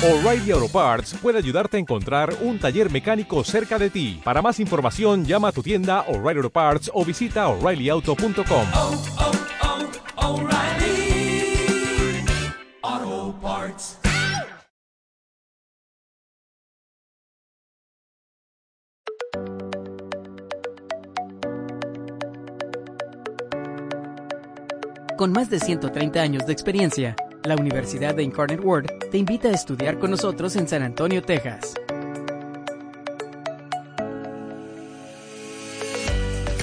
O'Reilly Auto Parts puede ayudarte a encontrar un taller mecánico cerca de ti. Para más información, llama a tu tienda O'Reilly Auto Parts o visita oreillyauto.com. oh, oh, Parts. Con más de 130 años de experiencia, la Universidad de Incarnate Word te invita a estudiar con nosotros en San Antonio, Texas.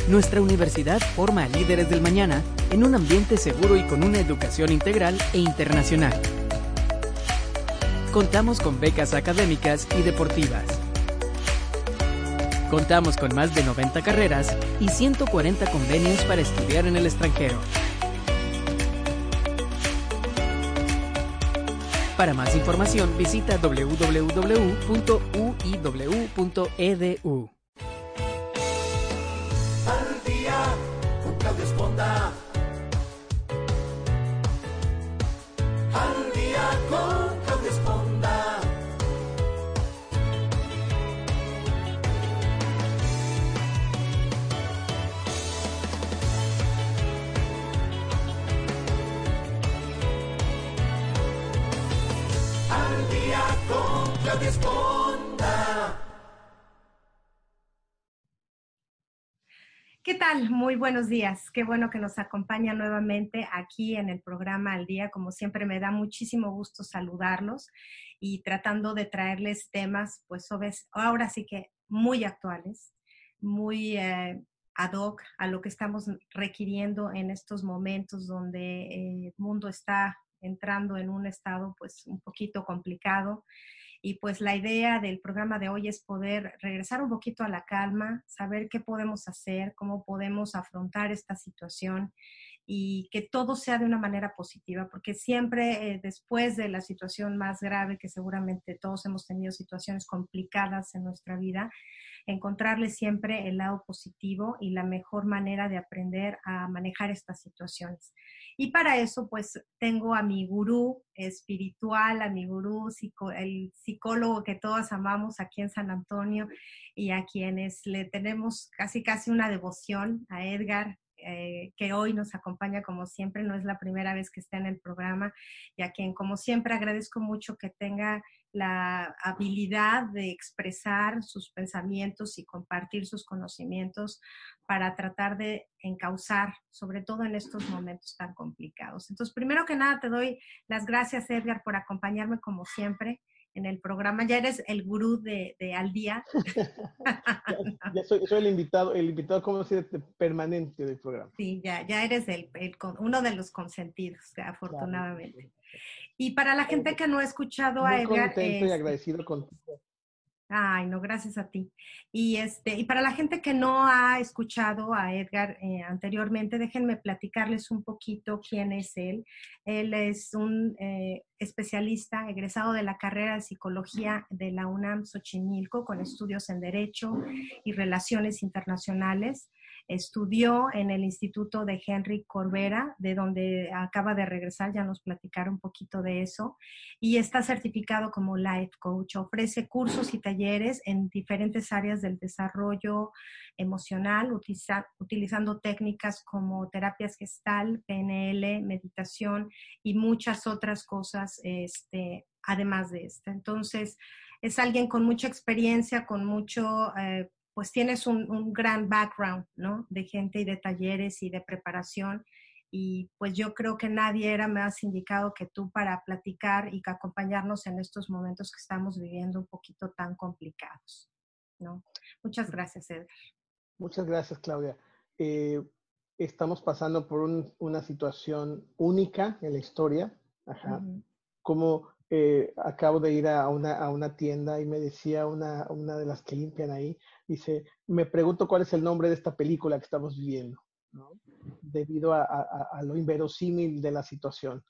Nuestra universidad forma a líderes del mañana en un ambiente seguro y con una educación integral e internacional. Contamos con becas académicas y deportivas. Contamos con más de 90 carreras y 140 convenios para estudiar en el extranjero. Para más información visita www.uiw.edu. Muy buenos días. Qué bueno que nos acompaña nuevamente aquí en el programa Al Día. Como siempre, me da muchísimo gusto saludarlos y tratando de traerles temas, pues ahora sí que muy actuales, muy eh, ad hoc a lo que estamos requiriendo en estos momentos donde eh, el mundo está entrando en un estado pues un poquito complicado y pues la idea del programa de hoy es poder regresar un poquito a la calma, saber qué podemos hacer, cómo podemos afrontar esta situación y que todo sea de una manera positiva, porque siempre eh, después de la situación más grave, que seguramente todos hemos tenido situaciones complicadas en nuestra vida, encontrarle siempre el lado positivo y la mejor manera de aprender a manejar estas situaciones. Y para eso, pues tengo a mi gurú espiritual, a mi gurú, psico- el psicólogo que todos amamos aquí en San Antonio y a quienes le tenemos casi casi una devoción, a Edgar, eh, que hoy nos acompaña como siempre, no es la primera vez que está en el programa y a quien como siempre agradezco mucho que tenga la habilidad de expresar sus pensamientos y compartir sus conocimientos para tratar de encauzar, sobre todo en estos momentos tan complicados. Entonces, primero que nada, te doy las gracias, Edgar, por acompañarme como siempre en el programa. Ya eres el gurú de, de Al Día. Ya soy, soy el invitado, el invitado, ¿cómo decir, permanente del programa. Sí, ya, ya eres el, el uno de los consentidos, afortunadamente. Y para la gente que no ha escuchado a Muy Edgar, contento y este, agradecido contigo. Ay, no, gracias a ti. Y este, y para la gente que no ha escuchado a Edgar eh, anteriormente, déjenme platicarles un poquito quién es él. Él es un eh, especialista egresado de la carrera de psicología de la UNAM Xochimilco con estudios en Derecho y Relaciones Internacionales. Estudió en el Instituto de Henry Corbera, de donde acaba de regresar, ya nos platicaron un poquito de eso, y está certificado como Life Coach. Ofrece cursos y talleres en diferentes áreas del desarrollo emocional, utiliza- utilizando técnicas como terapias gestal, PNL, meditación y muchas otras cosas, este, además de esta. Entonces, es alguien con mucha experiencia, con mucho, eh, pues tienes un, un gran background, ¿no? De gente y de talleres y de preparación. Y pues yo creo que nadie era más indicado que tú para platicar y que acompañarnos en estos momentos que estamos viviendo un poquito tan complicados, ¿no? Muchas gracias, Edgar. Muchas gracias, Claudia. Eh, estamos pasando por un- una situación única en la historia. Ajá. Como eh, acabo de ir a una, a una tienda y me decía una, una de las que limpian ahí, dice, me pregunto cuál es el nombre de esta película que estamos viviendo, ¿no? Debido a, a- a lo inverosímil de la situación.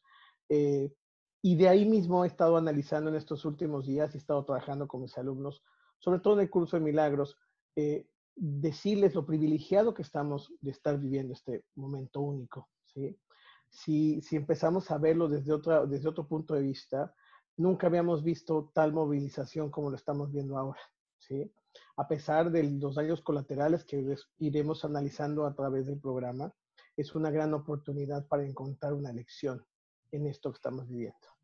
Eh, y de ahí mismo he estado analizando en estos últimos días y he estado trabajando con mis alumnos, sobre todo en el curso de milagros, eh, decirles lo privilegiado que estamos de estar viviendo este momento único. ¿sí? Si, si empezamos a verlo desde, otra, desde otro punto de vista, nunca habíamos visto tal movilización como lo estamos viendo ahora, ¿sí? A pesar de los daños colaterales que iremos analizando a través del programa, es una gran oportunidad para encontrar una lección en esto que estamos viviendo.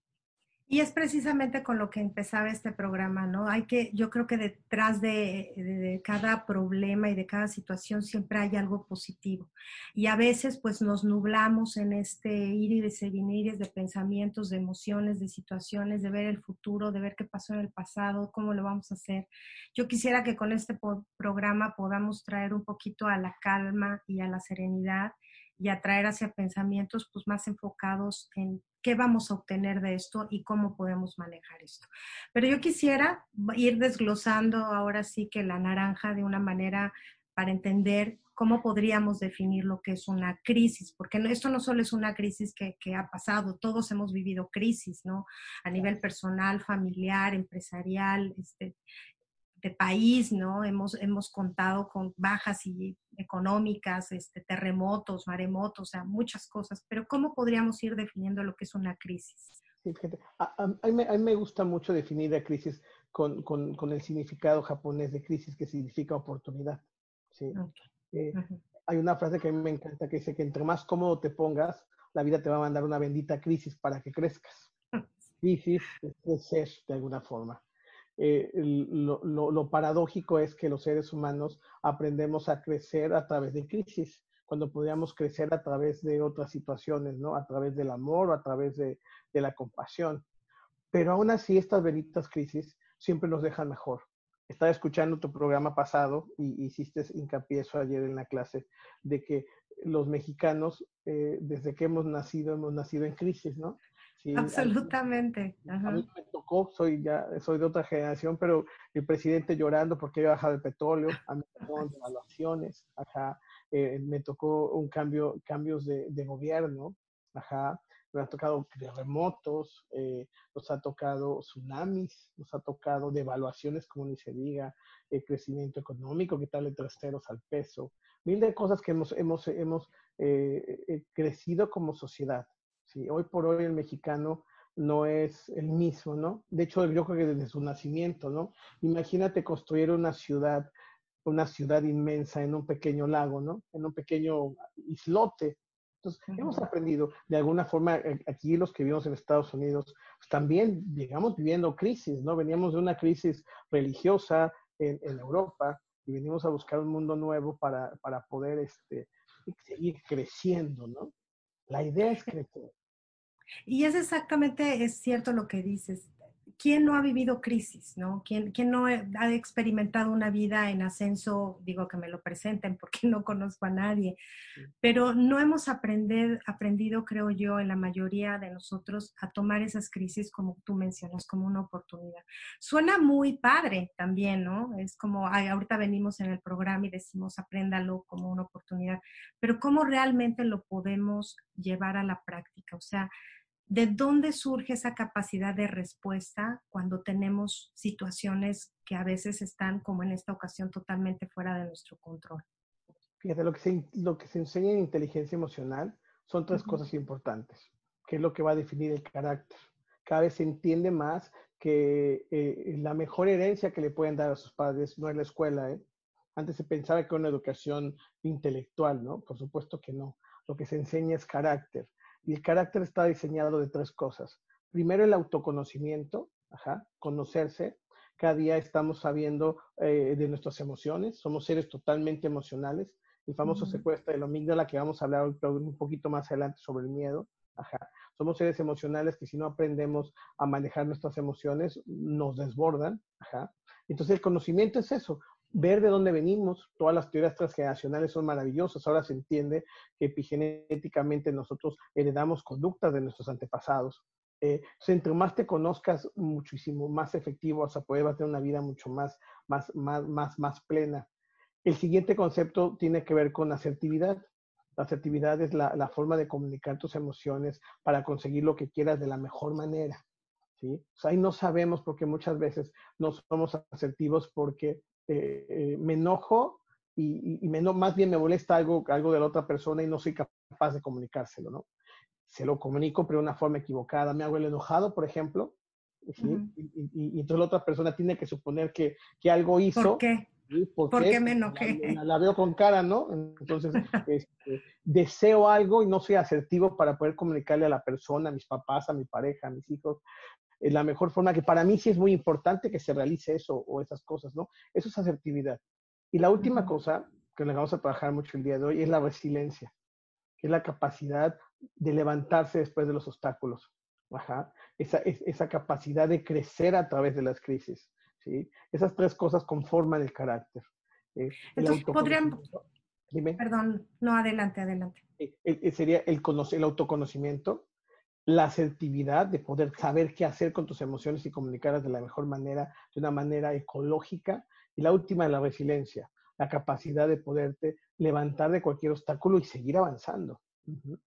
Y es precisamente con lo que empezaba este programa, ¿no? Hay que, yo creo que detrás de, cada problema y de cada situación siempre hay algo positivo. Y a veces pues nos nublamos en este ir y venir de pensamientos, de emociones, de situaciones, de ver el futuro, de ver qué pasó en el pasado, cómo lo vamos a hacer. Yo quisiera que con este programa podamos traer un poquito a la calma y a la serenidad y atraer hacia pensamientos pues más enfocados en qué vamos a obtener de esto y cómo podemos manejar esto. Pero yo quisiera ir desglosando ahora sí que la naranja de una manera para entender cómo podríamos definir lo que es una crisis, porque esto no solo es una crisis que, que, ha pasado, todos hemos vivido crisis, ¿no? A nivel personal, familiar, empresarial, este, de país, ¿no? Hemos, hemos contado con bajas y económicas, este, terremotos, maremotos, o sea, muchas cosas, pero ¿cómo podríamos ir definiendo lo que es una crisis? Sí, fíjate, a, a, mí, me, a, mí, me, gusta mucho definir la crisis con, con, con, el significado japonés de crisis, que significa oportunidad. ¿sí? Okay. Eh, uh -huh. Hay una frase que a mí me encanta que dice que entre más cómodo te pongas, la vida te va a mandar una bendita crisis para que crezcas. Crisis es crecer de alguna forma eh, lo, paradójico es que los seres humanos aprendemos a crecer a través de crisis, cuando podríamos crecer a través de otras situaciones, ¿no? A través del amor o a través de, de la compasión. Pero aún así, estas benditas crisis siempre nos dejan mejor. Estaba escuchando tu programa pasado y hiciste hincapié eso ayer en la clase, de que los mexicanos, eh, desde que hemos nacido, hemos nacido en crisis, ¿no? Sí, Absolutamente. A mí, a mí, me tocó, soy ya, soy de otra generación, pero el presidente llorando porque había bajado el petróleo, a mí me tocó devaluaciones, ajá, eh, me tocó un cambio, cambios de, de, gobierno, ajá, me han tocado terremotos, eh, nos ha tocado tsunamis, nos ha tocado devaluaciones, como ni se diga, eh, crecimiento económico, quitarle trasteros al peso, mil de cosas que hemos, hemos, hemos eh, crecido como sociedad. Sí, hoy por hoy el mexicano no es el mismo, ¿no? De hecho, yo creo que desde su nacimiento, ¿no? Imagínate construir una ciudad, una ciudad inmensa en un pequeño lago, ¿no? En un pequeño islote. Entonces, uh -huh. hemos aprendido, de alguna forma, aquí los que vivimos en Estados Unidos, pues también llegamos viviendo crisis, ¿no? Veníamos de una crisis religiosa en, en Europa y venimos a buscar un mundo nuevo para, para poder este, seguir creciendo, ¿no? La idea es crecer. Y es exactamente, es cierto lo que dices. ¿Quién no ha vivido crisis, no? ¿Quién, quién no ha experimentado una vida en ascenso? Digo que me lo presenten porque no conozco a nadie, pero no hemos aprender, aprendido, creo yo, en la mayoría de nosotros a tomar esas crisis como tú mencionas, como una oportunidad. Suena muy padre también, ¿no? Es como, ay, ahorita venimos en el programa y decimos, apréndalo como una oportunidad, pero ¿cómo realmente lo podemos llevar a la práctica? O sea, ¿de dónde surge esa capacidad de respuesta cuando tenemos situaciones que a veces están, como en esta ocasión, totalmente fuera de nuestro control? Fíjate, lo que se, lo que se enseña en inteligencia emocional son tres uh -huh. cosas importantes, que es lo que va a definir el carácter. Cada vez se entiende más que eh, la mejor herencia que le pueden dar a sus padres no es la escuela. ¿eh? Antes se pensaba que era una educación intelectual, ¿no? Por supuesto que no. Lo que se enseña es carácter y el carácter está diseñado de tres cosas. Primero, el autoconocimiento, ajá, conocerse. Cada día estamos sabiendo eh, de nuestras emociones, somos seres totalmente emocionales. El famoso uh -huh. secuestro de la amígdala, que vamos a hablar un poquito más adelante sobre el miedo. Ajá. Somos seres emocionales que si no aprendemos a manejar nuestras emociones, nos desbordan. Ajá. Entonces el conocimiento es eso, ver de dónde venimos. Todas las teorías transgeneracionales son maravillosas. Ahora se entiende que epigenéticamente nosotros heredamos conductas de nuestros antepasados. Eh, entre más te conozcas, muchísimo más efectivo vas a poder tener una vida mucho más, más, más, más, más plena. El siguiente concepto tiene que ver con asertividad. La asertividad es la, la forma de comunicar tus emociones para conseguir lo que quieras de la mejor manera. ¿sí? O sea, ahí no sabemos porque muchas veces no somos asertivos porque eh, me enojo y, y, me, más bien me molesta algo, algo de la otra persona y no soy capaz de comunicárselo, ¿no? Se lo comunico, pero de una forma equivocada. Me hago el enojado, por ejemplo, ¿sí? y, y, y, entonces la otra persona tiene que suponer que, que algo hizo. ¿Por qué? ¿Por, ¿Por qué me enojé? La, la, veo con cara, ¿no? Entonces, este, deseo algo y no soy asertivo para poder comunicarle a la persona, a mis papás, a mi pareja, a mis hijos, la mejor forma, que para mí sí es muy importante que se realice eso o esas cosas, ¿no? Eso es asertividad. Y la última cosa que le vamos a trabajar mucho el día de hoy es la resiliencia, que es la capacidad de levantarse después de los obstáculos. Ajá. Esa, esa capacidad de crecer a través de las crisis. ¿sí? Esas tres cosas conforman el carácter. Eh, Entonces, podrían... Dime. Perdón, no, adelante, adelante. Eh, eh, sería el, el autoconocimiento, la asertividad de poder saber qué hacer con tus emociones y comunicarlas de la mejor manera, de una manera ecológica. Y la última, la resiliencia, la capacidad de poderte levantar de cualquier obstáculo y seguir avanzando. Uh -huh.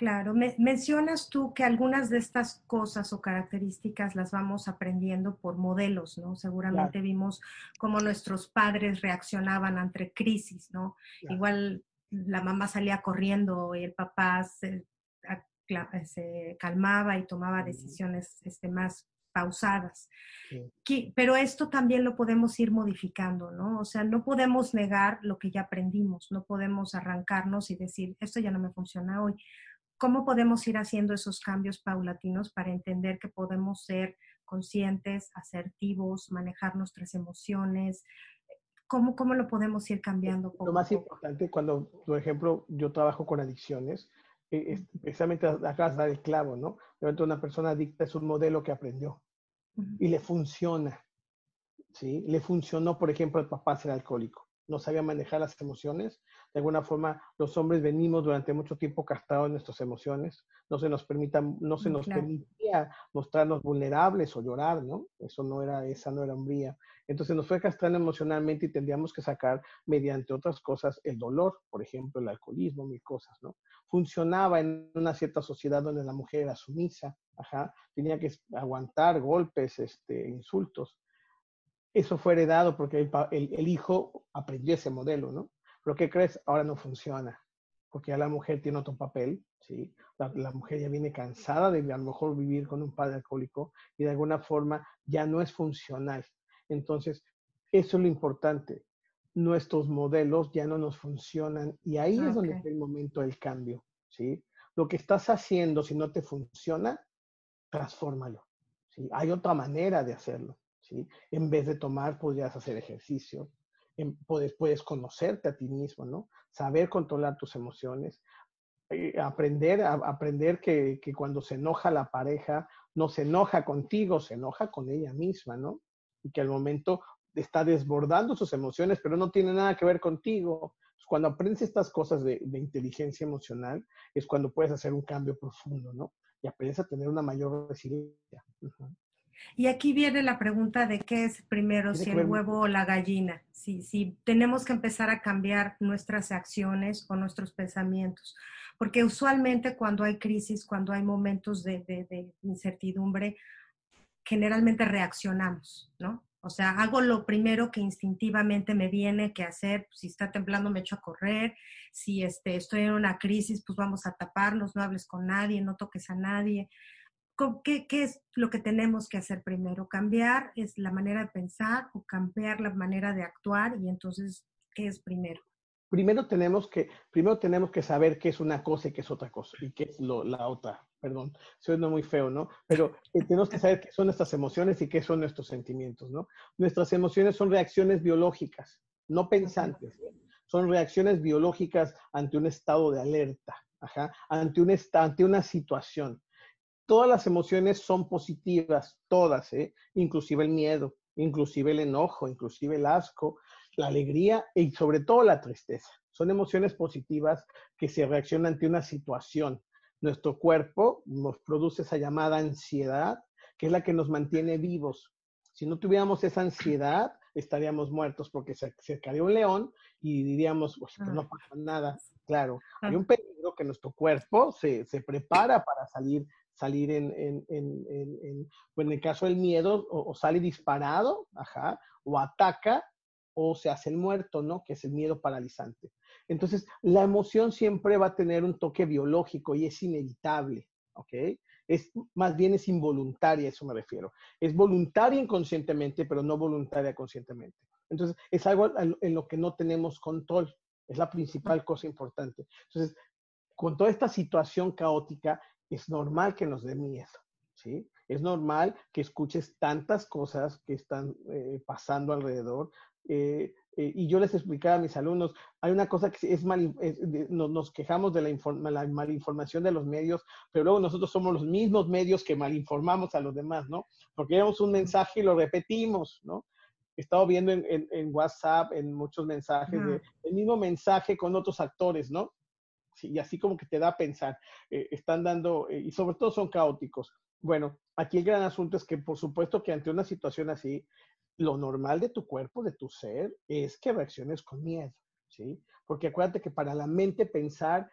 Claro, me, mencionas tú que algunas de estas cosas o características las vamos aprendiendo por modelos, ¿no? Seguramente claro. vimos cómo nuestros padres reaccionaban ante crisis, ¿no? Claro. Igual la mamá salía corriendo y el papá se, se calmaba y tomaba decisiones este, más pausadas. Sí. Pero esto también lo podemos ir modificando, ¿no? O sea, no podemos negar lo que ya aprendimos, no podemos arrancarnos y decir, esto ya no me funciona hoy. ¿Cómo podemos ir haciendo esos cambios paulatinos para entender que podemos ser conscientes, asertivos, manejar nuestras emociones? ¿Cómo, cómo lo podemos ir cambiando? Poco lo más importante, cuando, por ejemplo, yo trabajo con adicciones, es, precisamente acá dar el clavo, ¿no? De una persona adicta es un modelo que aprendió y le funciona, ¿sí? Le funcionó, por ejemplo, el papá ser alcohólico, no sabía manejar las emociones. De alguna forma, los hombres venimos durante mucho tiempo castrados en nuestras emociones, no se nos permita, no se nos claro. permitía mostrarnos vulnerables o llorar, ¿no? Eso no era, esa no era hombría. Entonces nos fue castrando emocionalmente y tendríamos que sacar mediante otras cosas el dolor, por ejemplo, el alcoholismo, mil cosas, ¿no? Funcionaba en una cierta sociedad donde la mujer era sumisa, ajá, tenía que aguantar golpes, este, insultos. Eso fue heredado porque el, el, el hijo aprendió ese modelo, ¿no? Pero ¿qué crees? Ahora no funciona, porque ya la mujer tiene otro papel, ¿sí? La, la, mujer ya viene cansada de a lo mejor vivir con un padre alcohólico y de alguna forma ya no es funcional. Entonces, eso es lo importante. Nuestros modelos ya no nos funcionan y ahí okay. es donde está el momento del cambio, ¿sí? Lo que estás haciendo, si no te funciona, transfórmalo, ¿sí? Hay otra manera de hacerlo, ¿sí? En vez de tomar, podrías hacer ejercicio, puedes, puedes conocerte a ti mismo, ¿no? Saber controlar tus emociones, eh, aprender, aprender que, que cuando se enoja la pareja, no se enoja contigo, se enoja con ella misma, ¿no? y que al momento está desbordando sus emociones, pero no tiene nada que ver contigo. Cuando aprendes estas cosas de, inteligencia emocional, es cuando puedes hacer un cambio profundo, ¿no? Y aprendes a tener una mayor resiliencia. Y aquí viene la pregunta de qué es primero, si el huevo o la gallina. Si, si tenemos que empezar a cambiar nuestras acciones o nuestros pensamientos. Porque usualmente cuando hay crisis, cuando hay momentos de, de, de incertidumbre, generalmente reaccionamos, ¿no? O sea, hago lo primero que instintivamente me viene que hacer, si está temblando me echo a correr, si este, estoy en una crisis, pues vamos a taparnos, no hables con nadie, no toques a nadie. ¿Qué, ¿Qué, es lo que tenemos que hacer primero? ¿Cambiar es la manera de pensar o cambiar la manera de actuar? Y entonces, ¿qué es primero? Primero tenemos que, primero tenemos que saber qué es una cosa y qué es otra cosa, y qué es lo, la otra perdón, suena muy feo, ¿no? Pero eh, tenemos que saber qué son nuestras emociones y qué son nuestros sentimientos, ¿no? Nuestras emociones son reacciones biológicas, no pensantes, son reacciones biológicas ante un estado de alerta, ajá, ante, un ante una situación. Todas las emociones son positivas, todas, ¿eh? inclusive el miedo, inclusive el enojo, inclusive el asco, la alegría y sobre todo la tristeza. Son emociones positivas que se reaccionan ante una situación, nuestro cuerpo nos produce esa llamada ansiedad, que es la que nos mantiene vivos. Si no tuviéramos esa ansiedad, estaríamos muertos porque se acercaría un león y diríamos, pues no pasa nada. Claro, hay un peligro que nuestro cuerpo se, se prepara para salir, salir en, en, en, en, en el caso del miedo, o, o sale disparado, ajá, o ataca, o se hace el muerto, ¿no? Que es el miedo paralizante. Entonces, la emoción siempre va a tener un toque biológico y es inevitable, ¿ok? Es más bien es involuntaria, eso me refiero. Es voluntaria inconscientemente, pero no voluntaria conscientemente. Entonces, es algo en lo que no tenemos control. Es la principal cosa importante. Entonces, con toda esta situación caótica, es normal que nos dé miedo, ¿sí? Es normal que escuches tantas cosas que están eh, pasando alrededor. Eh, eh, y yo les explicaba a mis alumnos, hay una cosa que es mal, nos, quejamos de la, la, malinformación de los medios, pero luego nosotros somos los mismos medios que malinformamos a los demás, ¿no? Porque vemos un mensaje y lo repetimos, ¿no? He estado viendo en, en, WhatsApp, en muchos mensajes, de, el mismo mensaje con otros actores, ¿no? y así como que te da a pensar, eh, están dando, eh, y sobre todo son caóticos. Bueno, aquí el gran asunto es que por supuesto que ante una situación así, lo normal de tu cuerpo, de tu ser, es que reacciones con miedo, ¿sí? Porque acuérdate que para la mente pensar,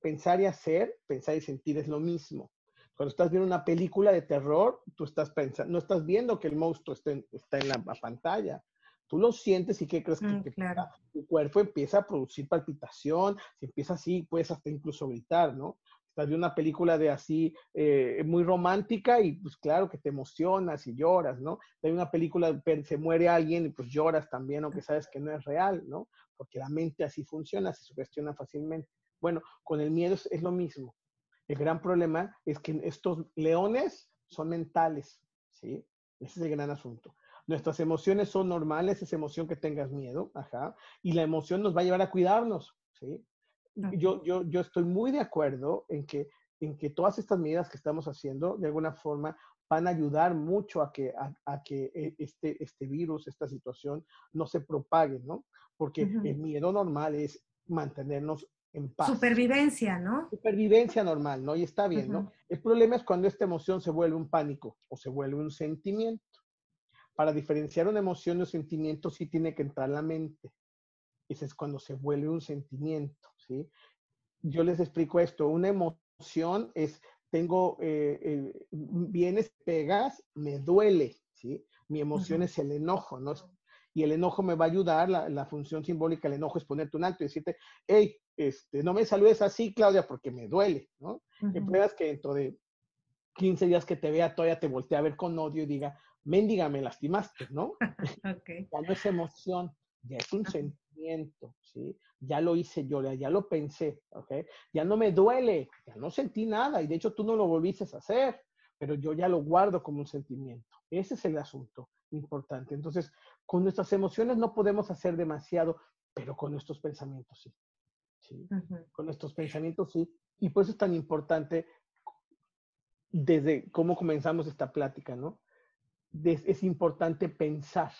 pensar y hacer, pensar y sentir es lo mismo. Cuando estás viendo una película de terror, tú estás pensando, no estás viendo que el monstruo está en la pantalla, tú lo sientes y qué crees que mm, claro. tu cuerpo empieza a producir palpitación, si empieza así, puedes hasta incluso gritar, ¿no? Estás viendo una película de así, eh, muy romántica y pues claro que te emocionas y lloras, ¿no? Hay una película, se muere alguien y pues lloras también, aunque sabes que no es real, ¿no? Porque la mente así funciona, se sugestiona fácilmente. Bueno, con el miedo es, es lo mismo. El gran problema es que estos leones son mentales, ¿sí? Ese es el gran asunto. Nuestras emociones son normales, esa emoción que tengas miedo, ajá, y la emoción nos va a llevar a cuidarnos, ¿sí? Yo, yo, yo estoy muy de acuerdo en que, en que todas estas medidas que estamos haciendo, de alguna forma, van a ayudar mucho a que, a, que eh, este, este virus, esta situación, no se propague, ¿no? Porque el miedo normal es mantenernos en paz. Supervivencia, ¿no? Supervivencia normal, ¿no? Y está bien, ¿no? El problema es cuando esta emoción se vuelve un pánico o se vuelve un sentimiento para diferenciar una emoción de un sentimiento sí tiene que entrar la mente. Ese es cuando se vuelve un sentimiento, ¿sí? Yo les explico esto. Una emoción es, tengo, eh, eh, vienes, pegas, me duele, ¿sí? Mi emoción es el enojo, ¿no? Y el enojo me va a ayudar, la, función simbólica del enojo es ponerte un acto y decirte, hey, este, no me saludes así, Claudia, porque me duele, ¿no? Que puedas que dentro de 15 días que te vea, todavía te voltee a ver con odio y diga, mendiga, me lastimaste, ¿no? Ya no es emoción, ya es un sentimiento, ¿sí? Ya lo hice yo, ya lo pensé, ¿ok? Ya no me duele, ya no sentí nada y de hecho tú no lo volviste a hacer, pero yo ya lo guardo como un sentimiento. Ese es el asunto importante. Entonces, con nuestras emociones no podemos hacer demasiado, pero con nuestros pensamientos sí. ¿sí? Con nuestros pensamientos sí. Y por eso es tan importante desde cómo comenzamos esta plática, ¿no? es importante pensar.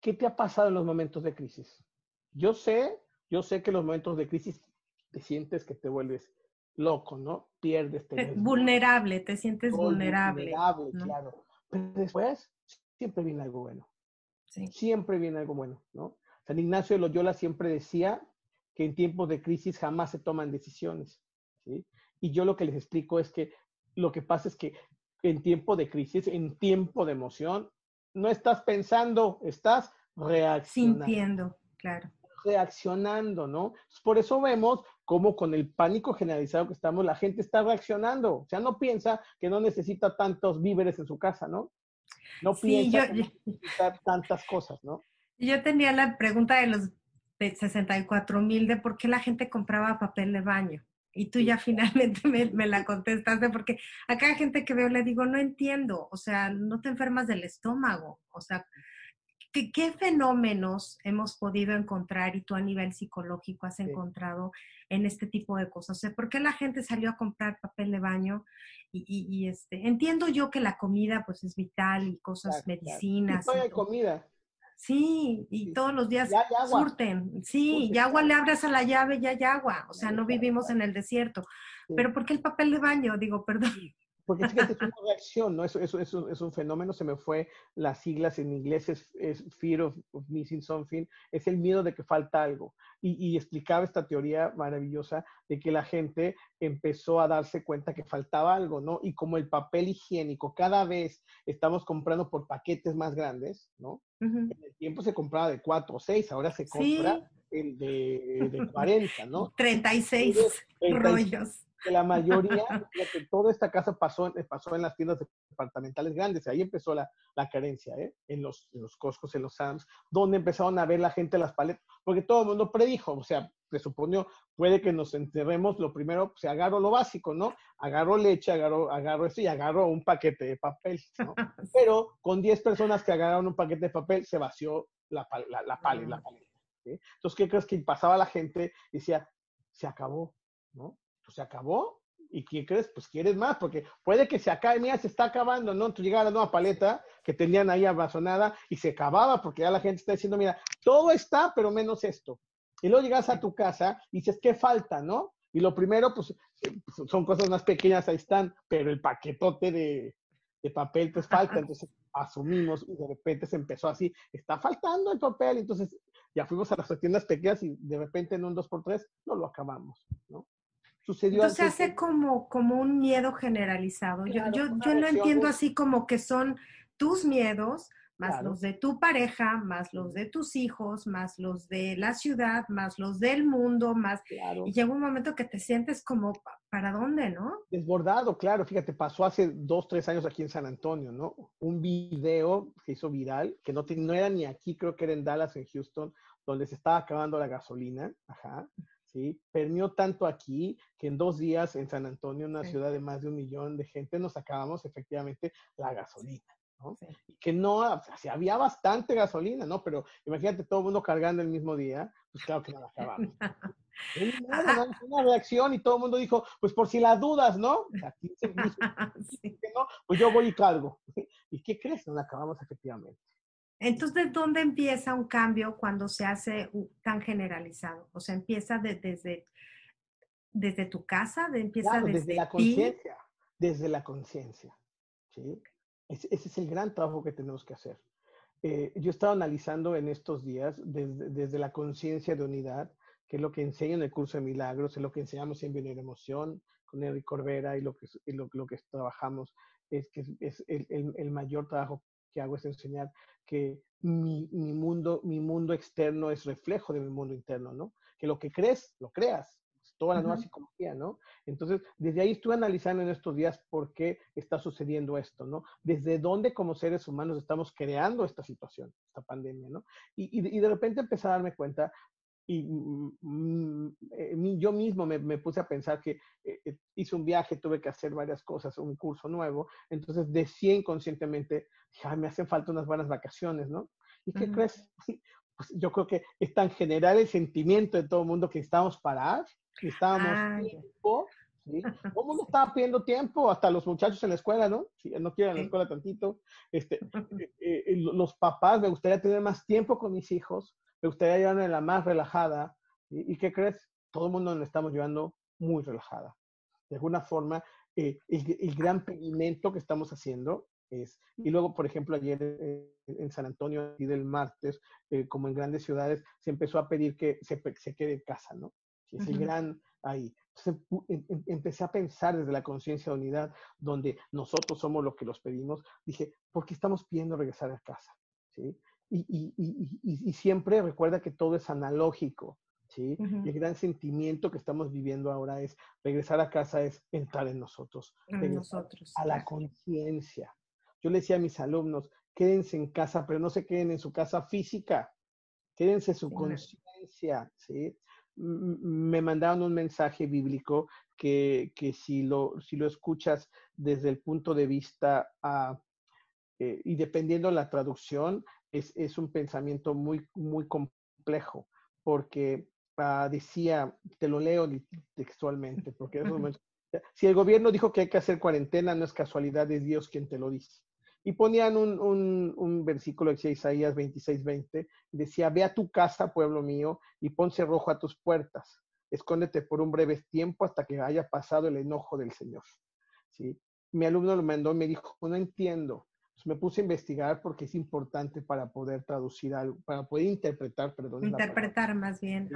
¿Qué te ha pasado en los momentos de crisis? Yo sé, yo sé que en los momentos de crisis te sientes que te vuelves loco, ¿no? Pierdes. Te vulnerable, te sientes vulnerable. Vulnerable, claro. Pero después siempre viene algo bueno. Sí. Siempre viene algo bueno, ¿no? San Ignacio de Loyola siempre decía que en tiempos de crisis jamás se toman decisiones, ¿sí? Y yo lo que les explico es que lo que pasa es que en tiempo de crisis, en tiempo de emoción, no estás pensando, estás reaccionando. Sintiendo, claro. Reaccionando, ¿no? Por eso vemos cómo con el pánico generalizado que estamos, la gente está reaccionando. O sea, no piensa que no necesita tantos víveres en su casa, ¿no? No piensa que necesita tantas cosas, ¿no? Yo tenía la pregunta de los de 64 mil de por qué la gente compraba papel de baño. Y tú ya finalmente me, la contestaste porque a cada gente que veo le digo, no entiendo, o sea, no te enfermas del estómago, o sea, ¿qué, qué fenómenos hemos podido encontrar y tú a nivel psicológico has encontrado en este tipo de cosas? O sea, ¿por qué la gente salió a comprar papel de baño? Y, y, este, entiendo yo que la comida pues es vital y cosas, medicinas. Claro. hay comida. Sí, y todos los días surten. Sí, y agua le abres a la llave, ya hay agua. O sea, no vivimos en el desierto. Pero ¿por qué el papel de baño? Digo, perdón. Porque que es una reacción, ¿no? Eso, eso, eso, es un fenómeno, se me fue las siglas en inglés, es, fear of, missing something, es el miedo de que falta algo. Y, y, explicaba esta teoría maravillosa de que la gente empezó a darse cuenta que faltaba algo, ¿no? Y como el papel higiénico, cada vez estamos comprando por paquetes más grandes, ¿no? En el tiempo se compraba de cuatro o seis, ahora se compra el de, de 40, ¿no? 36 rollos que la mayoría, que toda esta casa pasó, pasó en las tiendas departamentales grandes, ahí empezó la, la carencia, ¿eh? en, los, en los Costcos, en los Sams, donde empezaron a ver la gente las paletas, porque todo el mundo predijo, o sea, presuponió, puede que nos enterremos, lo primero, se pues, agarro lo básico, ¿no? Agarro leche, agarro, agarro esto y agarro un paquete de papel, ¿no? Pero con 10 personas que agarraron un paquete de papel, se vació la, la, la, paleta, la paleta. Entonces, ¿qué crees que pasaba la gente? Decía, se acabó, ¿no? Pues se acabó. ¿Y qué crees? Pues quieres más, porque puede que se acabe, mira, se está acabando, ¿no? Entonces llegaba la nueva paleta que tenían ahí abrazonada y se acababa porque ya la gente está diciendo, mira, todo está, pero menos esto. Y luego llegas a tu casa y dices, ¿qué falta, no? Y lo primero, pues, pues son cosas más pequeñas, ahí están, pero el paquetote de, de papel, pues falta. Entonces asumimos y de repente se empezó así, está faltando el papel. Entonces ya fuimos a las tiendas pequeñas y de repente en un 2x3 no lo acabamos, ¿no? Sucedió Entonces se hace como, como un miedo generalizado. yo, yo, yo lo entiendo así como que son tus miedos, más los de tu pareja, más los de tus hijos, más los de la ciudad, más los del mundo, más... Y llega un momento que te sientes como, ¿para dónde, no? Desbordado, claro. Fíjate, pasó hace dos, tres años aquí en San Antonio, ¿no? Un video que hizo viral, que no, no era ni aquí, creo que era en Dallas, en Houston, donde se estaba acabando la gasolina, ajá, ¿sí? Permió tanto aquí que en dos días en San Antonio, una ciudad de más de un millón de gente, nos acabamos efectivamente la gasolina. Y que no, o sea, había bastante gasolina, ¿no? Pero imagínate todo el mundo cargando el mismo día, pues claro que no la acabamos. Una, una, reacción y todo el mundo dijo, pues por si las dudas, ¿no? Pues yo voy y cargo. ¿Y qué crees? No la acabamos efectivamente. Entonces, ¿dónde empieza un cambio cuando se hace tan generalizado? O sea, empieza desde, desde tu casa, de, empieza desde, desde la conciencia, desde la conciencia. ¿sí? Ese, es el gran trabajo que tenemos que hacer. Eh, yo he estado analizando en estos días desde, la conciencia de unidad, que es lo que enseño en el curso de milagros, es lo que enseñamos en Emoción con Eric Corbera y lo que, lo, que trabajamos, es que es, el, el, mayor trabajo que hago es enseñar que mi, mi, mundo, mi mundo externo es reflejo de mi mundo interno, ¿no? Que lo que crees, lo creas toda la nueva psicología, ¿no? Entonces, desde ahí estuve analizando en estos días por qué está sucediendo esto, ¿no? Desde dónde como seres humanos estamos creando esta situación, esta pandemia, ¿no? Y, y, de repente empecé a darme cuenta y mm, mm, eh, yo mismo me, me, puse a pensar que eh, eh, hice un viaje, tuve que hacer varias cosas, un curso nuevo, entonces decía inconscientemente, me hacen falta unas buenas vacaciones, ¿no? ¿Y qué crees? Pues yo creo que es tan general el sentimiento de todo el mundo que estamos parar estábamos tiempo, ¿sí? Todo el mundo estaba pidiendo tiempo, hasta los muchachos en la escuela, ¿no? Si no quieren la escuela tantito. Este, eh, eh, los papás, me gustaría tener más tiempo con mis hijos, me gustaría llevarme la más relajada. ¿Y, qué crees? Todo el mundo nos estamos llevando muy relajada. De alguna forma, eh, el, gran pedimento que estamos haciendo es, y luego, por ejemplo, ayer en San Antonio y del martes, como en grandes ciudades, se empezó a pedir que se, se quede en casa, ¿no? ese gran ahí. Entonces em, em, empecé a pensar desde la conciencia de unidad, donde nosotros somos los que los pedimos, dije, ¿por qué estamos pidiendo regresar a casa? ¿Sí? Y, y, y, y siempre recuerda que todo es analógico. ¿sí? Y el gran sentimiento que estamos viviendo ahora es regresar a casa, es entrar en nosotros, en nosotros. a la conciencia. Yo le decía a mis alumnos, quédense en casa, pero no se queden en su casa física, quédense en su conciencia, ¿sí? me mandaron un mensaje bíblico que, que si, lo, si lo escuchas desde el punto de vista ah, eh, y dependiendo de la traducción, es, es, un pensamiento muy, muy complejo, porque ah, decía, te lo leo textualmente, porque si el gobierno dijo que hay que hacer cuarentena, no es casualidad, es Dios quien te lo dice. Y ponían un, un, un versículo de Isaías 26, 20, decía, ve a tu casa, pueblo mío, y ponse rojo a tus puertas. Escóndete por un breve tiempo hasta que haya pasado el enojo del Señor. ¿Sí? Mi alumno lo mandó y me dijo, no entiendo. Me puse a investigar porque es importante para poder traducir algo, para poder interpretar, perdón. Interpretar más bien.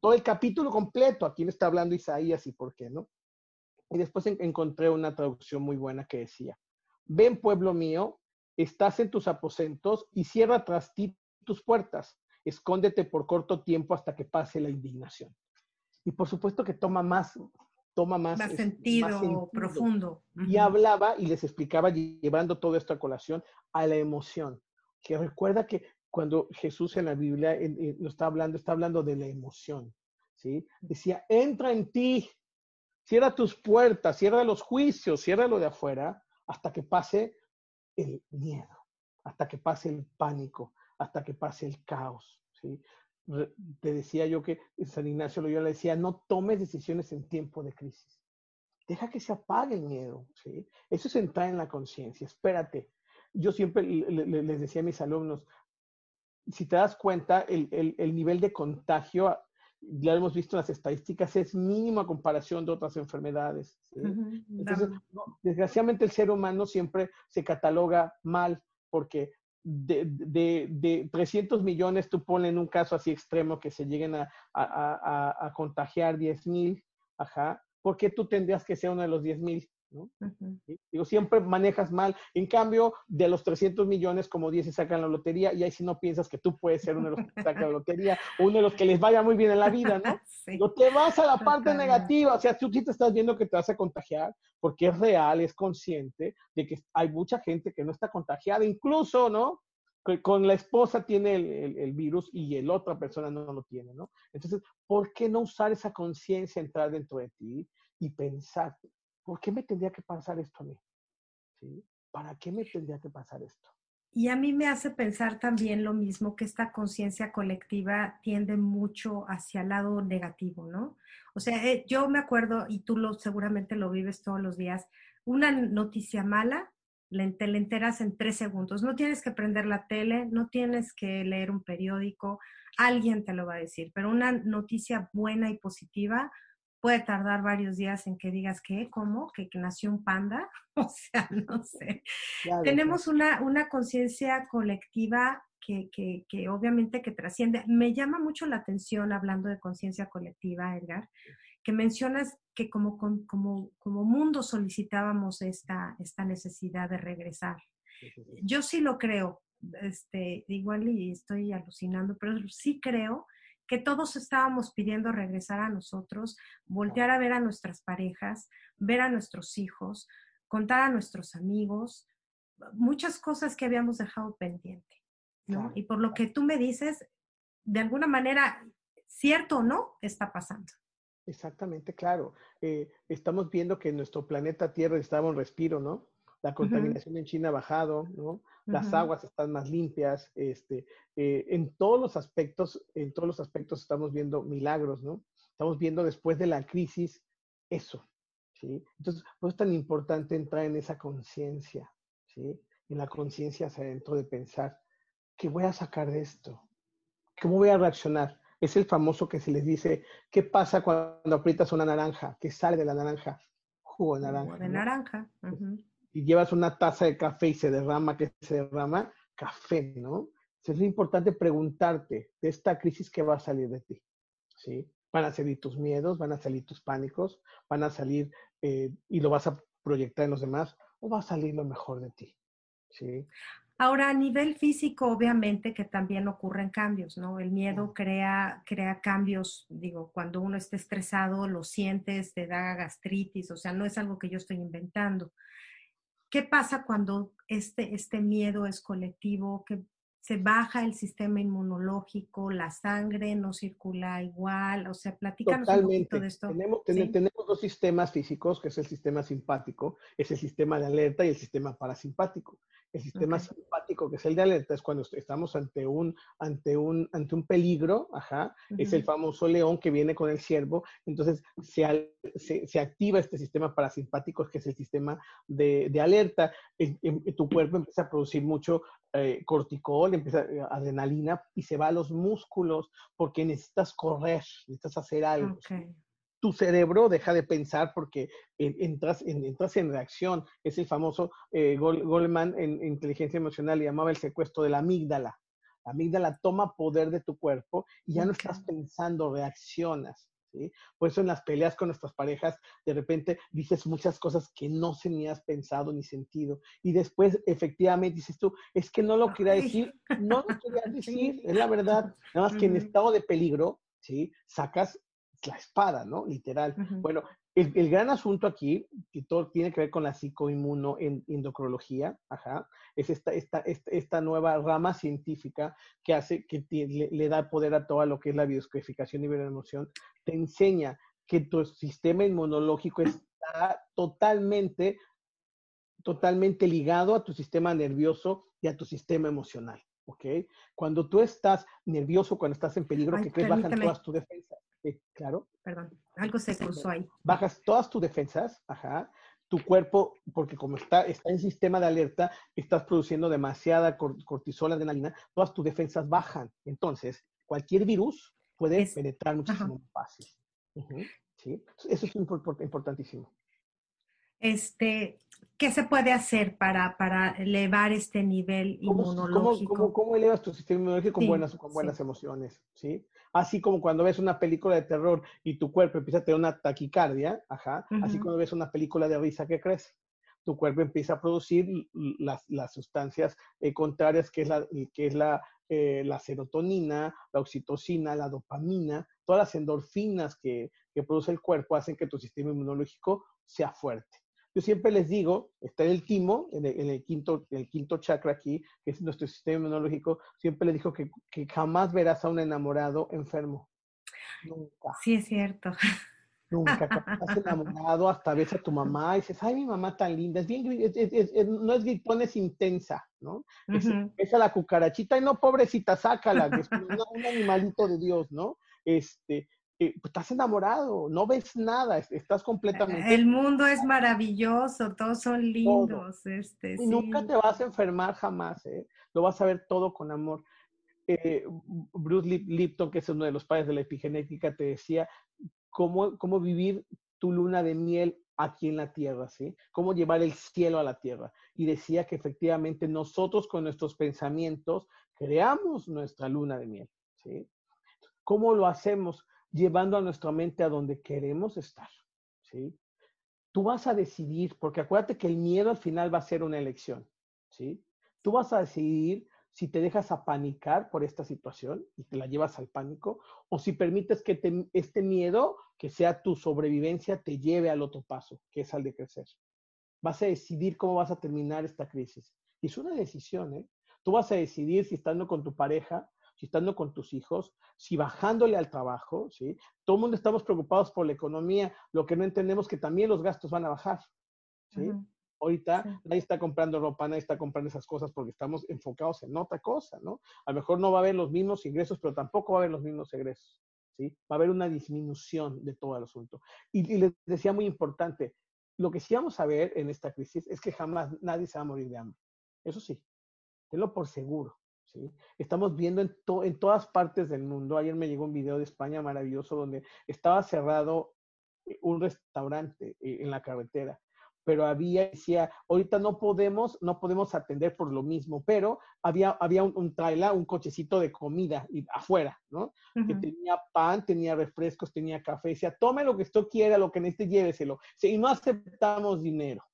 Todo el capítulo completo, aquí me está hablando Isaías y por qué, ¿no? Y después encontré una traducción muy buena que decía, Ven, pueblo mío, estás en tus aposentos y cierra tras ti tus puertas. Escóndete por corto tiempo hasta que pase la indignación. Y por supuesto que toma más, toma más, Más sentido, más sentido. profundo. Y hablaba y les explicaba, llevando todo esto a colación, a la emoción. Que recuerda que cuando Jesús en la Biblia en- en- nos está hablando, está hablando de la emoción. ¿sí? Decía, entra en ti, cierra tus puertas, cierra los juicios, cierra lo de afuera, hasta que pase el miedo, hasta que pase el pánico, hasta que pase el caos. ¿sí? Te decía yo que San Ignacio Loyola le decía, no tomes decisiones en tiempo de crisis. Deja que se apague el miedo. ¿sí? Eso es entrar en la conciencia. Espérate. Yo siempre le- le- les decía a mis alumnos, si te das cuenta, el, el- el nivel de contagio, ya lo hemos visto en las estadísticas, es mínimo a comparación de otras enfermedades. ¿sí? Entonces, no, desgraciadamente el ser humano siempre se cataloga mal porque de, de, de 300 millones, tú pones en un caso así extremo que se lleguen a, a, a- a- contagiar 10 mil, ajá, ¿por qué tú tendrías que ser uno de los 10 mil? ¿No? Digo, siempre manejas mal. En cambio, de los 300 millones, como 10 se sacan la lotería, y ahí si no piensas que tú puedes ser uno de los que sacan la lotería, uno de los que les vaya muy bien en la vida, ¿no? Sí. No te vas a la parte Totalmente. negativa, o sea, tú sí te estás viendo que te vas a contagiar, porque es real, es consciente de que hay mucha gente que no está contagiada, incluso, ¿no? Con la esposa tiene el, el- el virus y la otra persona no lo tiene, ¿no? Entonces, ¿por qué no usar esa conciencia, entrar dentro de ti y pensar, ¿por qué me tendría que pasar esto a mí? ¿Sí? ¿Para qué me tendría que pasar esto? Y a mí me hace pensar también lo mismo, que esta conciencia colectiva tiende mucho hacia el lado negativo, ¿no? O sea, eh, yo me acuerdo, y tú lo seguramente lo vives todos los días, una noticia mala, te la enteras en tres segundos. No tienes que prender la tele, no tienes que leer un periódico, alguien te lo va a decir, pero una noticia buena y positiva puede tardar varios días en que digas, ¿qué? ¿Cómo? ¿Que, que nació un panda? O sea, no sé Claro, tenemos una, una conciencia colectiva que, que, que obviamente que trasciende. Me llama mucho la atención, hablando de conciencia colectiva, Edgar, que mencionas que como, como, como mundo solicitábamos esta, esta necesidad de regresar. Yo sí lo creo, este, igual y estoy alucinando, pero sí creo que todos estábamos pidiendo regresar a nosotros, voltear a ver a nuestras parejas, ver a nuestros hijos, contar a nuestros amigos, muchas cosas que habíamos dejado pendiente, ¿no? Y por lo que tú me dices, de alguna manera, cierto o no, está pasando. Exactamente, claro. Eh, estamos viendo que nuestro planeta Tierra estaba en respiro, ¿no? La contaminación en China ha bajado, ¿no? Las aguas están más limpias, este, eh, en todos los aspectos, en todos los aspectos estamos viendo milagros, ¿no? Estamos viendo después de la crisis eso, ¿sí? Entonces, por eso es tan importante entrar en esa conciencia, ¿sí? En la conciencia hacia adentro de pensar, ¿qué voy a sacar de esto? ¿Cómo voy a reaccionar? Es el famoso que se les dice, ¿qué pasa cuando aprietas una naranja? ¿Qué sale de la naranja? Jugo de naranja. Jugo de ¿no? naranja. Y llevas una taza de café y se derrama, ¿qué se derrama? Café, ¿no? Entonces es importante preguntarte de esta crisis que va a salir de ti, ¿sí? Van a salir tus miedos, van a salir tus pánicos, van a salir eh, y lo vas a proyectar en los demás, o va a salir lo mejor de ti, ¿sí? Ahora, a nivel físico, obviamente que también ocurren cambios, ¿no? El miedo crea, crea cambios, digo, cuando uno está estresado, lo sientes, te da gastritis, o sea, no es algo que yo estoy inventando. ¿Qué pasa cuando este, este miedo es colectivo, se baja el sistema inmunológico, la sangre no circula igual? O sea, platícanos un Totalmente. poquito de esto. Tenemos, ten- ¿sí? tenemos dos sistemas físicos, que es el sistema simpático, es el sistema de alerta y el sistema parasimpático. El sistema simpático, que es el de alerta, es cuando estamos ante un, ante un, ante un peligro, ajá, es el famoso león que viene con el ciervo, entonces se, se, se activa este sistema parasimpático, que es el sistema de, de alerta, En- en- tu cuerpo empieza a producir mucho eh, corticol, empieza eh, adrenalina y se va a los músculos porque necesitas correr, necesitas hacer algo. Tu cerebro deja de pensar porque en- entras, en, entras en reacción. Es el famoso eh, Gol- Goleman en, en inteligencia emocional, le llamaba el secuestro de la amígdala. La amígdala toma poder de tu cuerpo y ya no estás pensando, reaccionas. ¿Sí? Por eso en las peleas con nuestras parejas, de repente dices muchas cosas que no has pensado ni sentido. Y después, efectivamente, dices tú, es que no lo quería decir, no lo quería decir, es la verdad. Nada más que en estado de peligro, ¿sí? Sacas la espada, ¿no? Literal. Bueno, el, el, gran asunto aquí, que todo tiene que ver con la psicoinmuno en endocrinología, ajá, es esta, esta, esta, esta, nueva rama científica que hace, que le, le, da poder a todo lo que es la bioscodificación y la emoción, te enseña que tu sistema inmunológico está totalmente, totalmente ligado a tu sistema nervioso y a tu sistema emocional, ¿ok? Cuando tú estás nervioso, cuando estás en peligro, Ay, que crees bajan todas tus defensas. Claro. Perdón, algo se cruzó ahí. bajas todas tus defensas, ajá, tu cuerpo, porque como está, está en sistema de alerta, estás produciendo demasiada cor- cortisol, adrenalina, todas tus defensas bajan. Entonces, cualquier virus puede Es- penetrar muchísimo ajá. más fácil. ¿sí? Eso es impor- importantísimo. Este, ¿qué se puede hacer para, para elevar este nivel ¿Cómo, inmunológico? cómo, cómo elevas tu sistema inmunológico con Sí, buenas, con sí. buenas emociones? ¿sí? Así como cuando ves una película de terror y tu cuerpo empieza a tener una taquicardia, ajá, así cuando ves una película de risa, ¿qué crees? Tu cuerpo empieza a producir las, las sustancias eh, contrarias, que es, la, que es la, eh, la serotonina, la oxitocina, la dopamina, todas las endorfinas que, que produce el cuerpo hacen que tu sistema inmunológico sea fuerte. Yo siempre les digo, está en el timo, en el, en el quinto, en el quinto chakra aquí, que es nuestro sistema inmunológico, siempre les digo que, que jamás verás a un enamorado enfermo. Nunca, Sí, es cierto. nunca. Estás enamorado, hasta ves a tu mamá y dices, ay, mi mamá tan linda. Es bien, es- es- es- es- no es gritón, es intensa, ¿no? Es- ves a la cucarachita y no, pobrecita, sácala, que es un animalito de Dios, ¿no? Este, pues estás enamorado, no ves nada, es- estás completamente... El mundo es maravilloso, todos son lindos. Este, Y sí. nunca te vas a enfermar jamás, ¿eh? Lo vas a ver todo con amor. Eh, Bruce Lip- Lipton, que es uno de los padres de la epigenética, te decía cómo, cómo vivir tu luna de miel aquí en la tierra, ¿sí? Cómo llevar el cielo a la tierra. Y decía que efectivamente nosotros con nuestros pensamientos creamos nuestra luna de miel, ¿sí? ¿Cómo lo hacemos? Llevando a nuestra mente a donde queremos estar, ¿sí? Tú vas a decidir, porque acuérdate que el miedo al final va a ser una elección, ¿sí? Tú vas a decidir si te dejas apanicar por esta situación y te la llevas al pánico, o si permites que te- este miedo, que sea tu sobrevivencia, te lleve al otro paso, que es al de crecer. Vas a decidir cómo vas a terminar esta crisis. Y es una decisión, ¿eh? Tú vas a decidir si estando con tu pareja, si estando con tus hijos, si bajándole al trabajo, ¿sí? Todo el mundo estamos preocupados por la economía, lo que no entendemos que también los gastos van a bajar, ¿sí? Ahorita Sí. nadie está comprando ropa, nadie está comprando esas cosas porque estamos enfocados en otra cosa, ¿no? A lo mejor no va a haber los mismos ingresos, pero tampoco va a haber los mismos egresos, ¿sí? Va a haber una disminución de todo el asunto. Y, y les decía muy importante, lo que sí vamos a ver en esta crisis es que jamás nadie se va a morir de hambre. Eso sí, tenlo por seguro, ¿sí? Estamos viendo en, to- en todas partes del mundo. Ayer me llegó un video de España maravilloso donde estaba cerrado eh, un restaurante eh, en la carretera pero había, decía, ahorita no podemos, no podemos atender por lo mismo, pero había, había un, un trailer, un cochecito de comida y, afuera, ¿no? Que tenía pan, tenía refrescos, tenía café, decía, tome lo que usted quiera, lo que necesite, lléveselo. Sí, y no aceptamos dinero.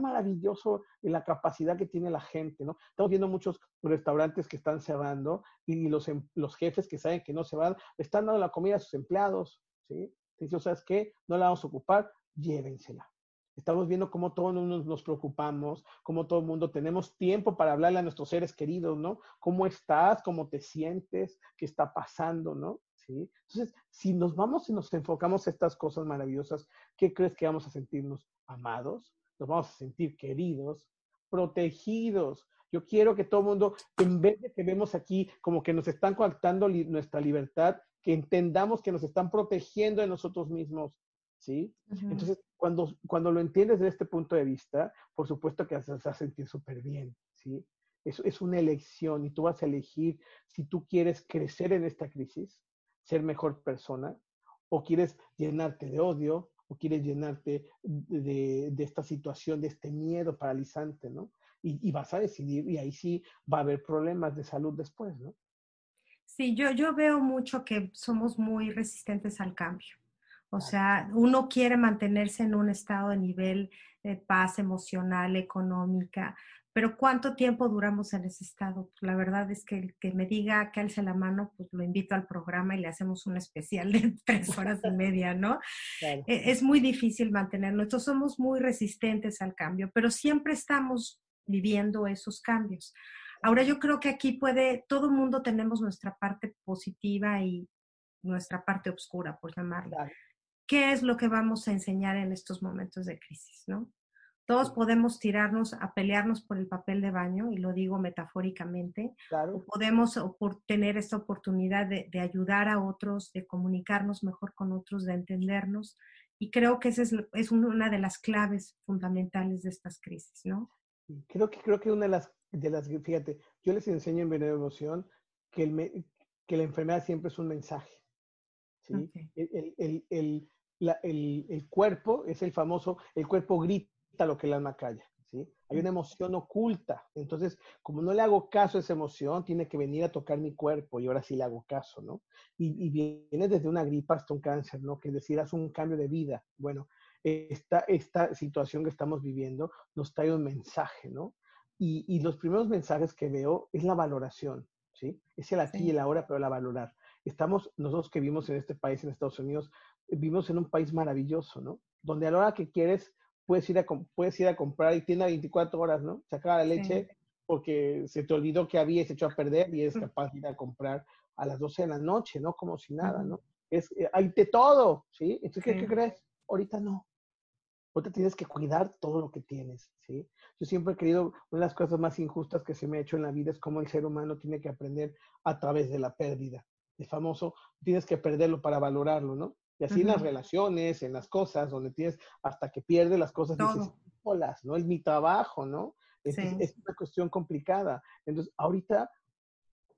Maravilloso la capacidad que tiene la gente, ¿no? Estamos viendo muchos restaurantes que están cerrando y los, em- los jefes que saben que no se van, están dando la comida a sus empleados, ¿sí? Dicen, ¿sabes qué? No la vamos a ocupar, llévensela. Estamos viendo cómo todos nos, nos preocupamos, cómo todo el mundo tenemos tiempo para hablarle a nuestros seres queridos, ¿no? ¿Cómo estás? ¿Cómo te sientes? ¿Qué está pasando? ¿No? ¿Sí? Entonces, si nos vamos y nos enfocamos a estas cosas maravillosas, ¿qué crees que vamos a sentirnos amados? Nos vamos a sentir queridos, protegidos. Yo quiero que todo el mundo, en vez de que vemos aquí como que nos están coartando li- nuestra libertad, que entendamos que nos están protegiendo de nosotros mismos, ¿sí? Ujú. Entonces, cuando, cuando lo entiendes desde este punto de vista, por supuesto que vas a sentir súper bien, ¿sí? Es, es una elección y tú vas a elegir si tú quieres crecer en esta crisis, ser mejor persona, o quieres llenarte de odio, o quieres llenarte de, de- esta situación, de este miedo paralizante, ¿no? Y, y vas a decidir, y ahí sí va a haber problemas de salud después, ¿no? Sí, yo, yo veo mucho que somos muy resistentes al cambio. O sea, uno quiere mantenerse en un estado de nivel de paz emocional, económica, pero ¿cuánto tiempo duramos en ese estado? La verdad es que el que me diga que alce la mano, pues lo invito al programa y le hacemos un especial de tres horas y media, ¿no? Claro. E- Es muy difícil mantenerlo. Entonces somos muy resistentes al cambio, pero siempre estamos viviendo esos cambios. Ahora yo creo que aquí puede, todo mundo tenemos nuestra parte positiva y nuestra parte oscura, por llamarla. Claro. ¿Qué es lo que vamos a enseñar en estos momentos de crisis, no? Todos podemos tirarnos a pelearnos por el papel de baño, y lo digo metafóricamente, Claro. o podemos tener esta oportunidad de, de ayudar a otros, de comunicarnos mejor con otros, de entendernos. Y creo que esa es, es un- una de las claves fundamentales de estas crisis, ¿no? Creo que, creo que una de las, de las, fíjate, yo les enseño en Veneno de Emoción que, el, me- que la enfermedad siempre es un mensaje. ¿sí? Ok. El, el, el, el, la- el- el cuerpo es el famoso, el cuerpo grita lo que el alma calla. ¿sí? Hay una emoción oculta. Entonces, como no le hago caso a esa emoción, tiene que venir a tocar mi cuerpo y ahora sí le hago caso, ¿no? Y, y viene desde una gripa hasta un cáncer, ¿no? Que es decir, haz un cambio de vida. Bueno, esta, esta situación que estamos viviendo nos trae un mensaje, ¿no? Y, y los primeros mensajes que veo es la valoración, ¿sí? Es el aquí Sí. y el ahora, pero la valorar. Estamos, nosotros que vivimos en este país, en Estados Unidos, vivimos en un país maravilloso, ¿no? Donde a la hora que quieres puedes ir a, puedes ir a comprar y tiene 24 horas, ¿no? Se acaba la Sí. leche porque se te olvidó que había se echó a perder y es capaz de ir a comprar a las 12 de la noche, ¿no? Como si nada. ¿no? Es, eh, hay de todo, ¿sí? Entonces, ¿qué, Sí. qué crees? Ahorita no. Ahorita tienes que cuidar todo lo que tienes, ¿sí? Yo siempre he querido, una de las cosas más injustas que se me ha hecho en la vida es cómo el ser humano tiene que aprender a través de la pérdida. El famoso, tienes que perderlo para valorarlo, ¿no? Y así en las relaciones, en las cosas, donde tienes, hasta que pierdes las cosas, dices, Todo. holas, ¿no? Es mi trabajo, ¿no? Es, Sí. es una cuestión complicada. Entonces, ahorita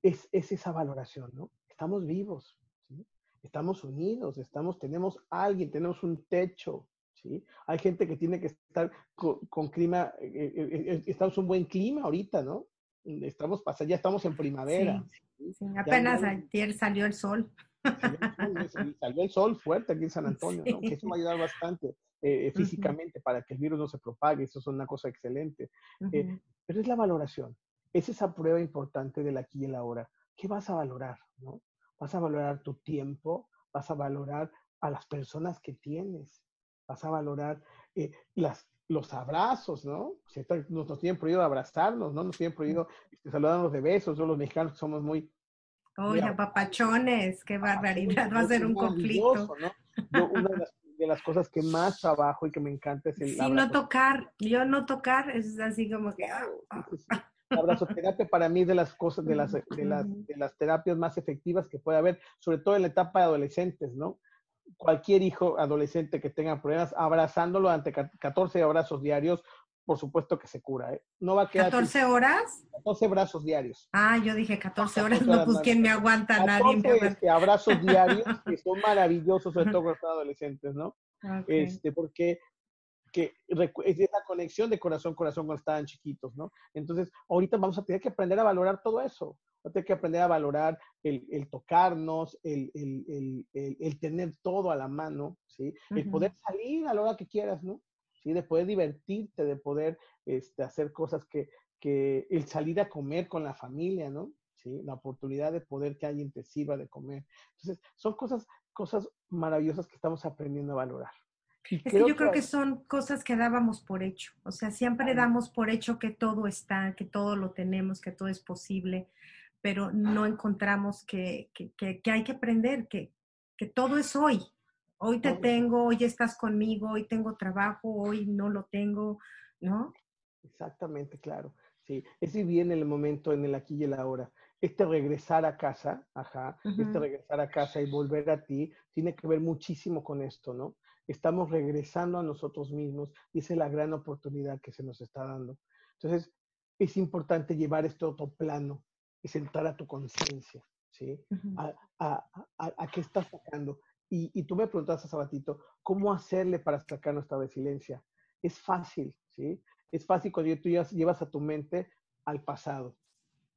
es, es esa valoración, ¿no? Estamos vivos, ¿sí? Estamos unidos, estamos, tenemos alguien, tenemos un techo, ¿sí? Hay gente que tiene que estar con, con clima, eh, eh, eh, estamos en un buen clima ahorita, ¿no? Estamos pasando, ya estamos en primavera. ¿sí? Sí, apenas ayer salió el sol. Salió el sol, fuerte aquí en San Antonio, ¿no? Que eso va a ayudar bastante eh, eh, físicamente para que el virus no se propague, eso es una cosa excelente. Eh, Ujú. pero es la valoración, es esa prueba importante del aquí y el ahora. ¿Qué vas a valorar? ¿no? Vas a valorar tu tiempo, vas a valorar a las personas que tienes, vas a valorar eh, las, los abrazos, ¿no? Si está- nos, nos tienen prohibido abrazarnos, ¿no? Nos tienen prohibido este, saludarnos de besos, yo los mexicanos somos muy... Oye, papachones, qué barbaridad, va a ser un conflicto. ¿no? Yo, una de las, de las cosas que más trabajo y que me encanta es el Sí, no abrazo. tocar, yo no tocar, es así como que... ah, ah. Sí, sí, sí. La abrazoterapia para mí es de las cosas, de las, de, las, de las terapias más efectivas que puede haber, sobre todo en la etapa de adolescentes, ¿no? Cualquier hijo adolescente que tenga problemas, abrazándolo ante ca- 14 abrazos diarios, por supuesto que se cura, ¿eh? No va a quedar 14 horas. 14 abrazos diarios. Ah, yo dije 14 horas, 14 no, pues quién me aguanta, nadie me 14 aguanta. este, abrazos diarios que son maravillosos, sobre todo cuando están adolescentes, ¿no? Este, porque que es esa conexión de corazón corazón cuando estaban chiquitos, ¿no? Entonces, ahorita vamos a tener que aprender a valorar todo eso. Vamos a tener que aprender a valorar el, el tocarnos, el, el, el, el- el tener todo a la mano, ¿sí? El poder salir a la hora que quieras, ¿no? ¿Sí? De poder divertirte, de poder este, hacer cosas que, que, el salir a comer con la familia, ¿no? ¿Sí? La oportunidad de poder que alguien te sirva de comer. Entonces, son cosas, cosas maravillosas que estamos aprendiendo a valorar. Y Es que yo creo que son cosas que dábamos por hecho. O sea, siempre damos por hecho que todo está, que todo lo tenemos, que todo es posible, pero no encontramos que, que, que- que hay que aprender, que, que todo es hoy. Hoy te tengo, hoy estás conmigo, hoy tengo trabajo, hoy no lo tengo, ¿no? Exactamente, claro. Sí, es vivir en el momento, en el aquí y el ahora. Este regresar a casa, ajá, este regresar a casa y volver a ti, tiene que ver muchísimo con esto, ¿no? Estamos regresando a nosotros mismos y esa es la gran oportunidad que se nos está dando. Entonces, es importante llevar este otro plano, es entrar a tu conciencia, ¿sí? A, a, a- a qué estás sacando. Y, tú me preguntaste hace ratito, ¿cómo hacerle para sacar nuestra resiliencia? Es fácil, ¿sí? Es fácil cuando tú llevas, a tu mente al pasado.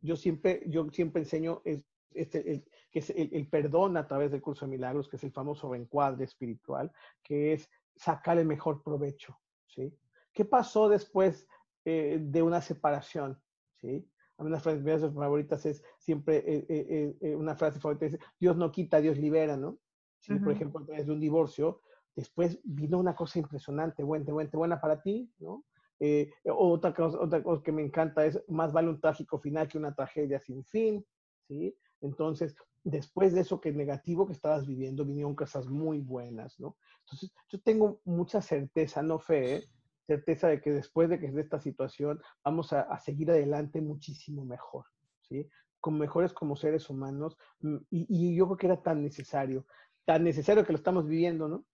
Yo siempre, yo siempre enseño es, este, el, que es el perdón a través del curso de milagros, que es el famoso reencuadre espiritual, que es sacar el mejor provecho, ¿sí? ¿Qué pasó después eh, de una separación, ¿sí? Una de mis frases favoritas es siempre, eh, eh, eh, una frase favorita es, Dios no quita, Dios libera, ¿no? ¿Sí? Por Ujú. ejemplo, a través de un divorcio, después vino una cosa impresionante, buena, buena, buena para ti, ¿no? Eh, otra, cosa, otra cosa que me encanta es, más vale un trágico final que una tragedia sin fin, ¿sí? Entonces, después de eso que negativo que estabas viviendo, vinieron cosas muy buenas, ¿no? Entonces, yo tengo mucha certeza, no fe, ¿eh? certeza de que después de que de esta situación vamos a, a seguir adelante muchísimo mejor, ¿sí? Con mejores como seres humanos, mm, y, y yo creo que era tan necesario, tan necesario que lo estamos viviendo, ¿no?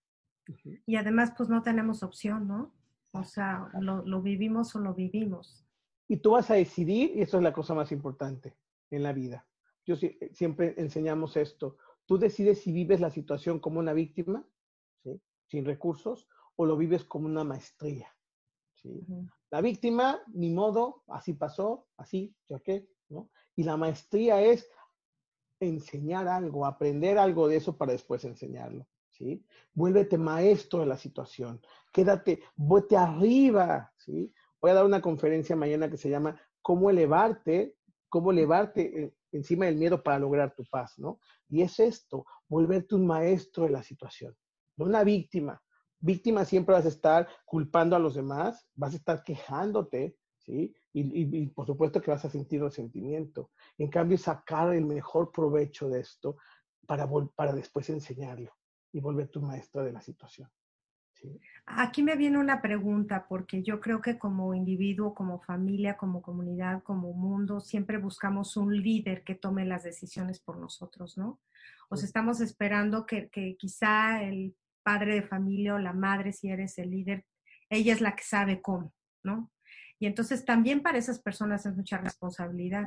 Y además, pues no tenemos opción, ¿no? O sea, lo, lo vivimos o lo vivimos. Y tú vas a decidir, y eso es la cosa más importante en la vida. Yo siempre enseñamos esto. Tú decides si vives la situación como una víctima, ¿sí? sin recursos, o lo vives como una maestría. ¿sí? La víctima, ni modo, así pasó, así, ya qué, ¿no? Y la maestría es enseñar algo, aprender algo de eso para después enseñarlo, ¿sí? Vuélvete maestro de la situación, quédate, vete arriba, ¿sí? Voy a dar una conferencia mañana que se llama Cómo elevarte, cómo elevarte encima del miedo para lograr tu paz, ¿no? Y es esto, volverte un maestro de la situación, no una víctima. Víctima siempre vas a estar culpando a los demás, vas a estar quejándote, ¿sí? Y, y- y por supuesto que vas a sentir resentimiento. En cambio, sacar el mejor provecho de esto para, para después enseñarlo y volverte un maestro de la situación. ¿sí? Aquí me viene una pregunta, porque yo creo que como individuo, como familia, como comunidad, como mundo, siempre buscamos un líder que tome las decisiones por nosotros, ¿no? O sea, estamos esperando que, que quizá el padre de familia o la madre, si eres el líder, ella es la que sabe cómo, ¿no? Y entonces también para esas personas es mucha responsabilidad.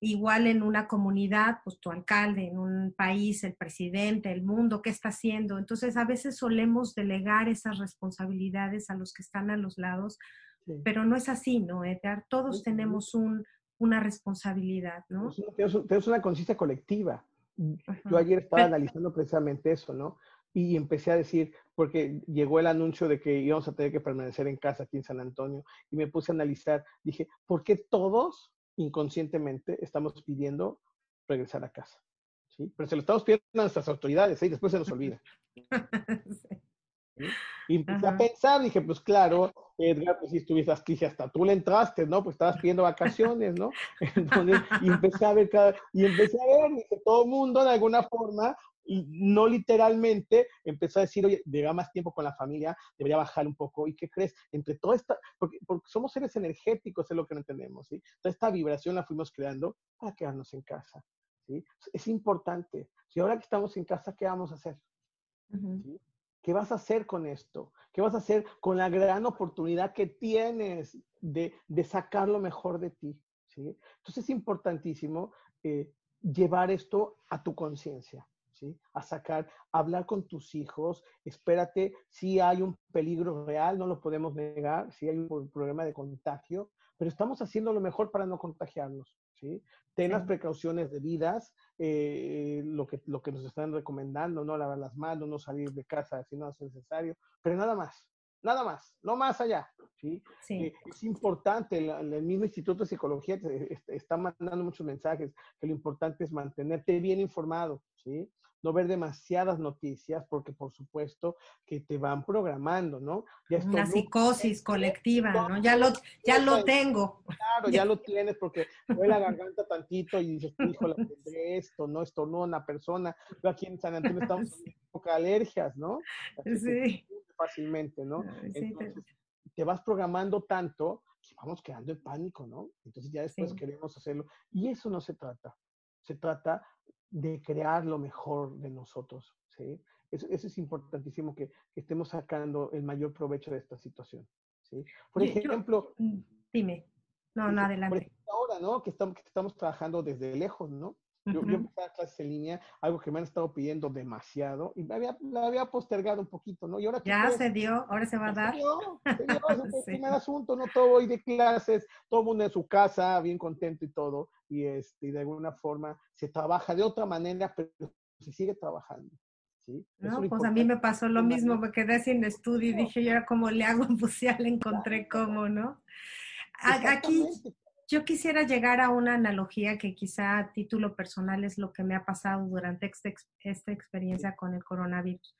Igual en una comunidad, pues tu alcalde, en un país, el presidente, el mundo, ¿qué está haciendo? Entonces a veces solemos delegar esas responsabilidades a los que están a los lados, Sí. pero no es así, ¿no, Edgar? Todos tenemos un, una responsabilidad, ¿no? Es una- Tenemos, tenemos una conciencia colectiva. Yo ayer estaba analizando precisamente eso, ¿no? Y empecé a decir, porque llegó el anuncio de que íbamos a tener que permanecer en casa aquí en San Antonio, y me puse a analizar, dije, ¿por qué todos inconscientemente estamos pidiendo regresar a casa? ¿Sí? Pero se lo estamos pidiendo a nuestras autoridades, ¿eh? y después se nos olvida. Sí. Y empecé Ajá. a pensar, dije, pues claro, Edgar, pues si estuviste aquí, si hasta tú le entraste, ¿no? Pues estabas pidiendo vacaciones, ¿no? Entonces, y empecé a ver cada, y empecé a ver, dije, todo el mundo de alguna forma, y no literalmente, empezó a decir, oye, lleva más tiempo con la familia, debería bajar un poco, ¿y qué crees? Entre toda esta, porque, porque somos seres energéticos, es lo que no entendemos, ¿sí? Toda esta vibración la fuimos creando para quedarnos en casa, ¿sí? Es importante. Si ahora que estamos en casa, ¿qué vamos a hacer? Ujú. ¿sí? ¿Qué vas a hacer con esto? ¿Qué vas a hacer con la gran oportunidad que tienes de, de sacar lo mejor de ti? ¿sí? Entonces es importantísimo eh, llevar esto a tu conciencia, ¿sí? a sacar, hablar con tus hijos, espérate, si hay un peligro real, no lo podemos negar, si hay un pro- problema de contagio, pero estamos haciendo lo mejor para no contagiarnos. ¿sí? Ten las precauciones debidas, eh, lo, que, lo que nos están recomendando, no lavar las manos, no salir de casa si no es necesario, pero nada más, nada más, no más allá. ¿sí? Sí. Eh, es importante, el mismo Instituto de Psicología está mandando muchos mensajes, que lo importante es mantenerte bien informado, ¿sí? No ver demasiadas noticias, porque por supuesto que te van programando, ¿no? Ya Una psicosis colectiva, ¿no? Ya lo, ya lo tengo. Claro, ya lo tienes porque duele la garganta tantito y dices, híjole, tendré esto, ¿no? Estornuda una persona. Yo aquí en San Antonio estamos en época de alergias, ¿no? Así que Sí. Fácilmente, ¿no? Ay, sí, te- Entonces, te vas programando tanto que vamos quedando en pánico, ¿no? Entonces ya después Sí. queremos hacerlo. Y eso no se trata. Se trata de crear lo mejor de nosotros, ¿sí? Eso, eso es importantísimo que, que estemos sacando el mayor provecho de esta situación, ¿sí? Por Yo- ejemplo, Mm, Dime. No, no, Por adelante. ejemplo, ahora, ¿no? Que estamos, que estamos trabajando desde lejos, ¿no? Yo, yo Ujú. empecé a dar clases en línea, algo que me han estado pidiendo demasiado y me había, la había postergado un poquito, ¿no? Y ahora ¿qué Ya se dio, ahora se va a Se dar. dio, se dio, ese fue el Sí. primer asunto, ¿no? Todo hoy de clases, todo el mundo en su casa, bien contento y todo, y, este, y de alguna forma se trabaja de otra manera, pero se sigue trabajando, ¿sí? No, pues a mí me pasó lo mismo, me quedé sin estudio y dije, yo era como le hago, pues ya le encontré cómo, ¿no? aquí yo quisiera llegar a una analogía que quizá a título personal es lo que me ha pasado durante este esta experiencia con el coronavirus.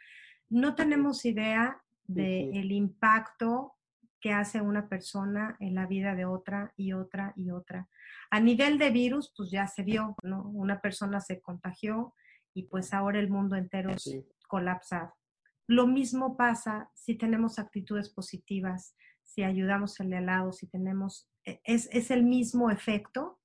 No tenemos idea del impacto que hace una persona en la vida de otra y otra y otra. A nivel de virus, pues ya se vio, ¿no? Una persona se contagió y pues ahora el mundo entero es colapsado. Lo mismo pasa si tenemos actitudes positivas, si ayudamos al de al lado, si tenemos, es, es el mismo efecto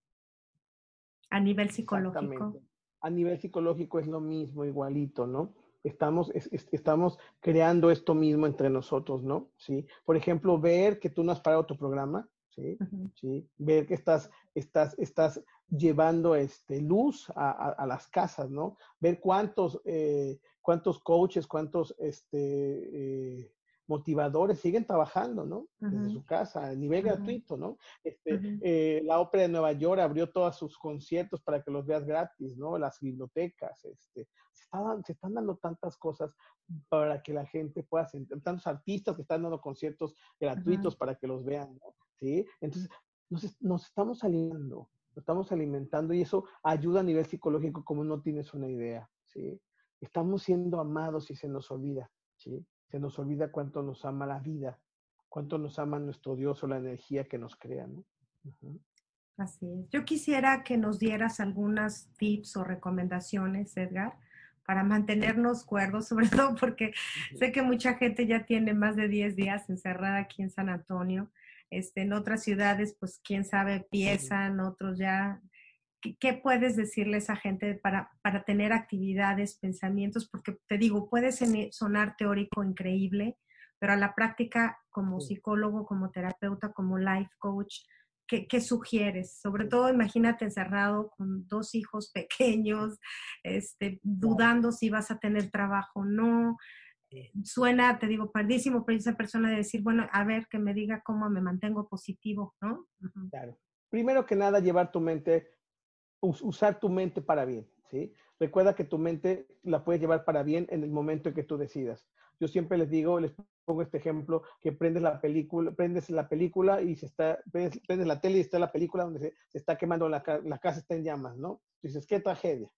a nivel psicológico. A nivel psicológico es lo mismo, igualito, ¿no? Estamos, estamos creando esto mismo entre nosotros, ¿no? Sí. Por ejemplo, ver que tú no has parado tu programa, ¿sí? ¿Sí? Ver que estás, estás, estás llevando este, luz a, a, las casas, ¿no? Ver cuántos, eh, cuántos coaches, cuántos este, eh, motivadores siguen trabajando, ¿no? Desde su casa, a nivel gratuito, ¿no? Este, eh, la Ópera de Nueva York abrió todos sus conciertos para que los veas gratis, ¿no? Las bibliotecas, este, se, se están dando tantas cosas para que la gente pueda sentir, tantos artistas que están dando conciertos gratuitos para que los vean, ¿no? ¿Sí? Entonces, nos, nos estamos alimentando, nos estamos alimentando y eso ayuda a nivel psicológico como no tienes una idea, ¿sí? Estamos siendo amados y se nos olvida, ¿sí? Se nos olvida cuánto nos ama la vida, cuánto nos ama nuestro Dios o la energía que nos crea, ¿no? Así es. Yo quisiera que nos dieras algunas tips o recomendaciones, Edgar, para mantenernos cuerdos, sobre todo porque sé que mucha gente ya tiene más de 10 días encerrada aquí en San Antonio. Este, en otras ciudades, pues quién sabe, empiezan, otros ya ¿qué puedes decirle a esa gente para, para tener actividades, pensamientos? Porque te digo, puede sonar teórico increíble, pero a la práctica como psicólogo, como terapeuta, como life coach, ¿qué, ¿qué, sugieres? Sobre todo, imagínate encerrado con dos hijos pequeños, este, dudando si vas a tener trabajo o no. Eh, suena, te digo, pardísimo para esa persona de decir, bueno, a ver, que me diga cómo me mantengo positivo, ¿no? Claro. Primero que nada, llevar tu mente usar tu mente para bien, ¿sí? Recuerda que tu mente la puedes llevar para bien en el momento en que tú decidas. Yo siempre les digo, les pongo este ejemplo, que prendes la película, prendes la película y se está, prendes, la tele y está la película donde se, está quemando la, la, casa está en llamas, ¿no? Dices, qué tragedia.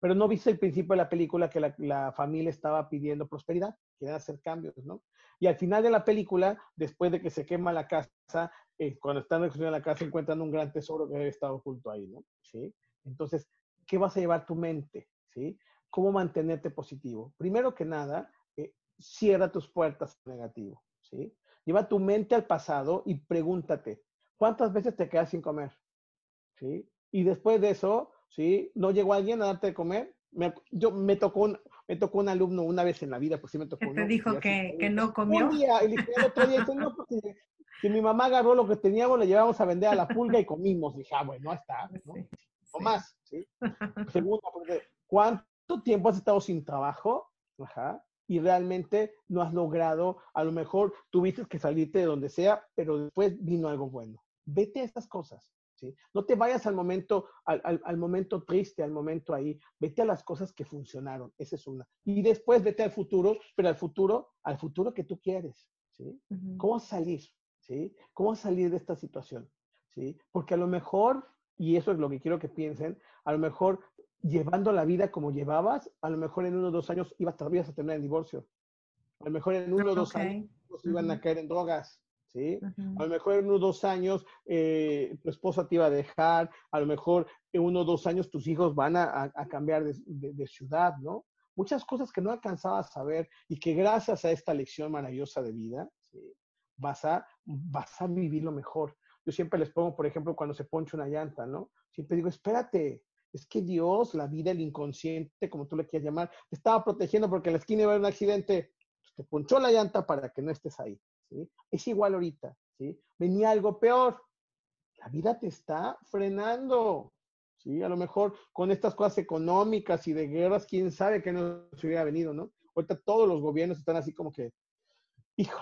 Pero no viste el principio de la película que la, familia estaba pidiendo prosperidad, querían hacer cambios, ¿no? Y al final de la película, después de que se quema la casa, eh, cuando están en la casa encuentran un gran tesoro que había estado oculto ahí, ¿no? ¿Sí? Entonces, ¿qué vas a llevar tu mente? ¿Sí? ¿Cómo mantenerte positivo? Primero que nada, eh, cierra tus puertas negativo. ¿sí? Lleva tu mente al pasado y pregúntate, ¿cuántas veces te quedas sin comer? ¿Sí? Y después de eso, ¿sí? ¿No llegó alguien a darte de comer? Me, yo, me tocó un, me tocó un alumno una vez en la vida, pues sí me tocó. ¿Qué te dijo que, que, no comió? Un día, el otro día, no, porque si mi mamá agarró lo que teníamos, le llevamos a vender a la pulga y comimos. Dije, ah, bueno, está, ¿no? O más. ¿sí? Segundo, ¿cuánto tiempo has estado sin trabajo? Ajá. Y realmente no has logrado, a lo mejor tuviste que salirte de donde sea, pero después vino algo bueno. Vete a estas cosas. ¿sí? No te vayas al momento, al, al, al, momento triste, al momento ahí. Vete a las cosas que funcionaron. Esa es una. Y después vete al futuro, pero al futuro, al futuro que tú quieres. ¿sí? ¿Cómo salir? ¿sí? ¿Cómo salir de esta situación? ¿sí? Porque a lo mejor y eso es lo que quiero que piensen, a lo mejor llevando la vida como llevabas, a lo mejor en uno o dos años ibas, a tener el divorcio. A lo mejor en uno o dos años iban a caer en drogas, ¿sí? A lo mejor en uno o dos años eh, tu esposa te iba a dejar, a lo mejor en uno o dos años tus hijos van a, cambiar de, ciudad, ¿no? Muchas cosas que no alcanzabas a ver y que gracias a esta lección maravillosa de vida, vas, a, vas a vivirlo mejor. Yo siempre les pongo, por ejemplo, cuando se poncha una llanta, ¿no? Siempre digo, espérate, es que Dios, la vida, el inconsciente, como tú le quieras llamar, te estaba protegiendo porque en la esquina iba a haber un accidente, pues te ponchó la llanta para que no estés ahí, ¿sí? Es igual ahorita, ¿sí? Venía algo peor, la vida te está frenando, ¿sí? A lo mejor con estas cosas económicas y de guerras, quién sabe qué nos hubiera venido, ¿no? Ahorita todos los gobiernos están así como que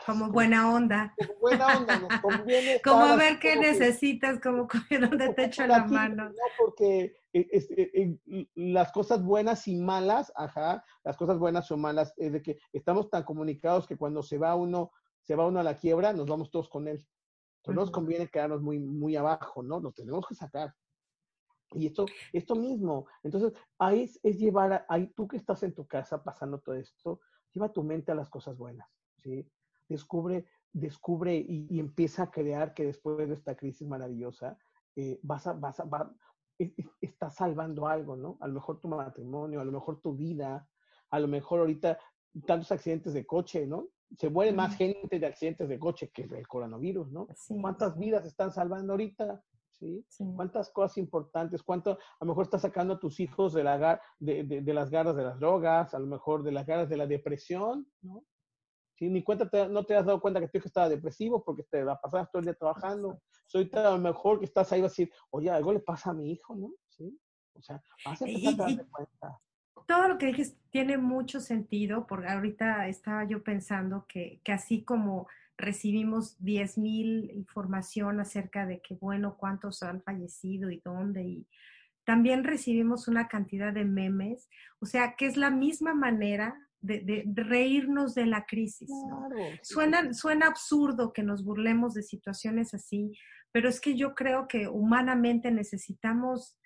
como buena onda. Como buena onda, nos conviene. como a ver qué necesitas, como donde te echo la mano. No, porque eh, eh, las cosas buenas y malas, ajá, las cosas buenas o malas, es de que estamos tan comunicados que cuando se va uno, se va uno a la quiebra, nos vamos todos con él. Entonces, no nos conviene quedarnos muy, muy abajo, ¿no? Nos tenemos que sacar. Y esto, esto mismo, entonces, ahí es, es llevar, a- ahí tú que estás en tu casa pasando todo esto, lleva tu mente a las cosas buenas, ¿sí? Descubre, descubre y, y empieza a crear que después de esta crisis maravillosa, eh, vas a, vas a, va- estás salvando algo, ¿no? A lo mejor tu matrimonio, a lo mejor tu vida, a lo mejor ahorita tantos accidentes de coche, ¿no? Se muere más gente de accidentes de coche que del coronavirus, ¿no? Sí, ¿Cuántas vidas están salvando ahorita? ¿Sí? sí. cuántas cosas importantes, cuánto, a lo mejor estás sacando a tus hijos de, la, gar- de, de- de las garras de las drogas, a lo mejor de las garras de la depresión, ¿no? Sí, ni cuenta te- no te has dado cuenta que tu hijo estaba depresivo porque te la pasabas todo el día trabajando. Soy a lo mejor que estás ahí vas a decir, oye, algo le pasa a mi hijo, ¿no? Sí. O sea, vas a empezar a Y- darte y- cuenta. todo lo que dices tiene mucho sentido, porque ahorita estaba yo pensando que, que así como recibimos 10.000 información acerca de que, bueno, cuántos han fallecido y dónde, y también recibimos una cantidad de memes, o sea, que es la misma manera de, de- de reírnos de la crisis. Suena, suena absurdo que nos burlemos de situaciones así, pero es que yo creo que humanamente necesitamos,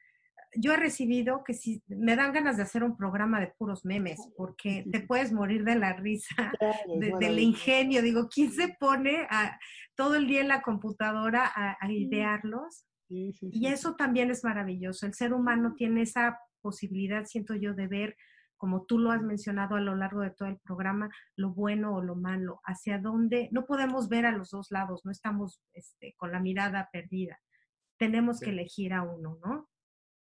yo he recibido que si me dan ganas de hacer un programa de puros memes, porque te puedes morir de la risa, de- del ingenio. Digo, ¿quién se pone a, todo el día en la computadora a, a idearlos? Sí, sí, Y eso también es maravilloso. El ser humano tiene esa posibilidad, siento yo, de ver, como tú lo has mencionado a lo largo de todo el programa, lo bueno o lo malo, hacia dónde, no podemos ver a los dos lados, no estamos este, con la mirada perdida. Tenemos que elegir a uno, ¿no?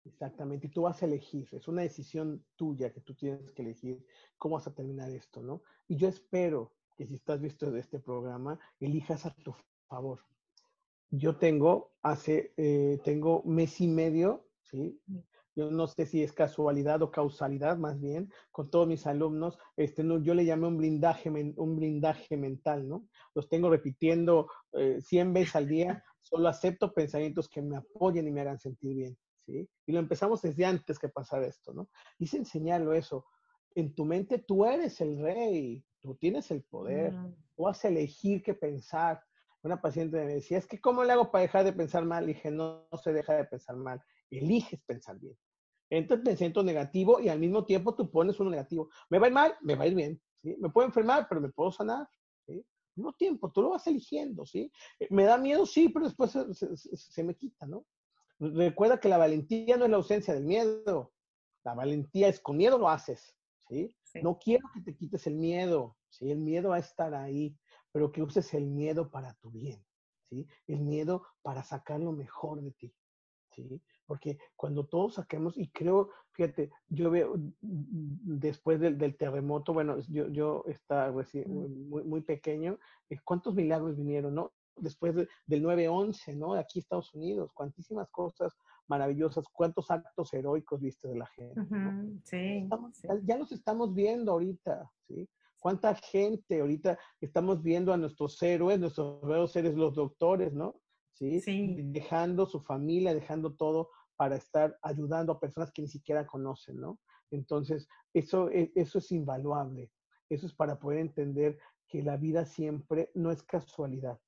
Exactamente, y tú vas a elegir, es una decisión tuya que tú tienes que elegir cómo vas a terminar esto, ¿no? Y yo espero que si estás visto de este programa, elijas a tu favor. Yo tengo hace, eh, tengo mes y medio, ¿sí? Yo no sé si es casualidad o causalidad, más bien, con todos mis alumnos, este, no, yo le llamé un blindaje, un blindaje mental, ¿no? Los tengo repitiendo eh, 100 veces al día, solo acepto pensamientos que me apoyen y me hagan sentir bien, ¿sí? Y lo empezamos desde antes que pasara esto, ¿no? Y es enseñarlo eso. En tu mente tú eres el rey, tú tienes el poder, Mm, tú vas a elegir qué pensar. Una paciente me decía, es que ¿cómo le hago para dejar de pensar mal? Le dije, no, no se deja de pensar mal, eliges pensar bien. Entra el pensamiento negativo y al mismo tiempo tú pones uno negativo. Me va a ir mal, me va a ir bien. ¿sí? Me puedo enfermar, pero me puedo sanar. ¿sí? Al mismo tiempo, tú lo vas eligiendo. ¿sí? Eh, Me da miedo, sí, pero después se, se- se- se me quita, ¿no? Recuerda que la valentía no es la ausencia del miedo. La valentía es con miedo lo haces. ¿sí? sí. No quiero que te quites el miedo, ¿sí? El miedo va a estar ahí, pero que uses el miedo para tu bien, ¿sí? El miedo para sacar lo mejor de ti, ¿sí? Porque cuando todos saquemos, y creo, fíjate, yo veo mm, mm, después del, del terremoto, bueno, yo, yo estaba reci- Mm. muy, muy pequeño, eh, ¿cuántos milagros vinieron, no? Después de- del 9-11, ¿no? Aquí Estados Unidos, cuantísimas cosas maravillosas, cuántos actos heroicos viste de la gente, sí, Estamos- sí. ya- ya los estamos viendo ahorita, ¿sí? ¿Cuánta gente ahorita estamos viendo a nuestros héroes, nuestros verdaderos seres, los doctores, ¿no? ¿Sí? Sí. Dejando su familia, dejando todo para estar ayudando a personas que ni siquiera conocen, ¿no? Entonces, eso, e- eso es invaluable. Eso es para poder entender que la vida siempre no es casualidad.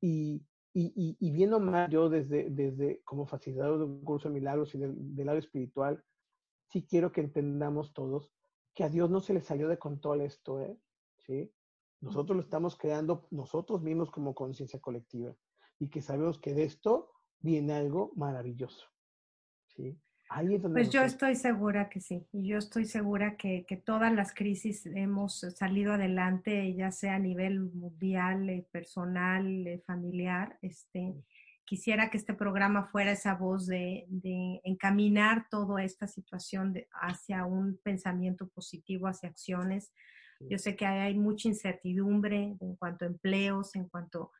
Y, y, y, y bien o mal, yo desde, desde como facilitador de un curso de milagros y del, del lado espiritual, sí quiero que entendamos todos que a Dios no se le salió de control esto, ¿eh? ¿Sí? Nosotros lo estamos creando nosotros mismos como conciencia colectiva y que sabemos que de esto viene algo maravilloso, ¿sí? Ahí es donde Pues yo estoy segura que sí, y yo estoy segura que, que todas las crisis hemos salido adelante, ya sea a nivel mundial, eh, personal, eh, familiar. Este, quisiera que este programa fuera esa voz de, de encaminar toda esta situación de- hacia un pensamiento positivo, hacia acciones. Sí. Yo sé que hay, hay mucha incertidumbre en cuanto a empleos, en cuanto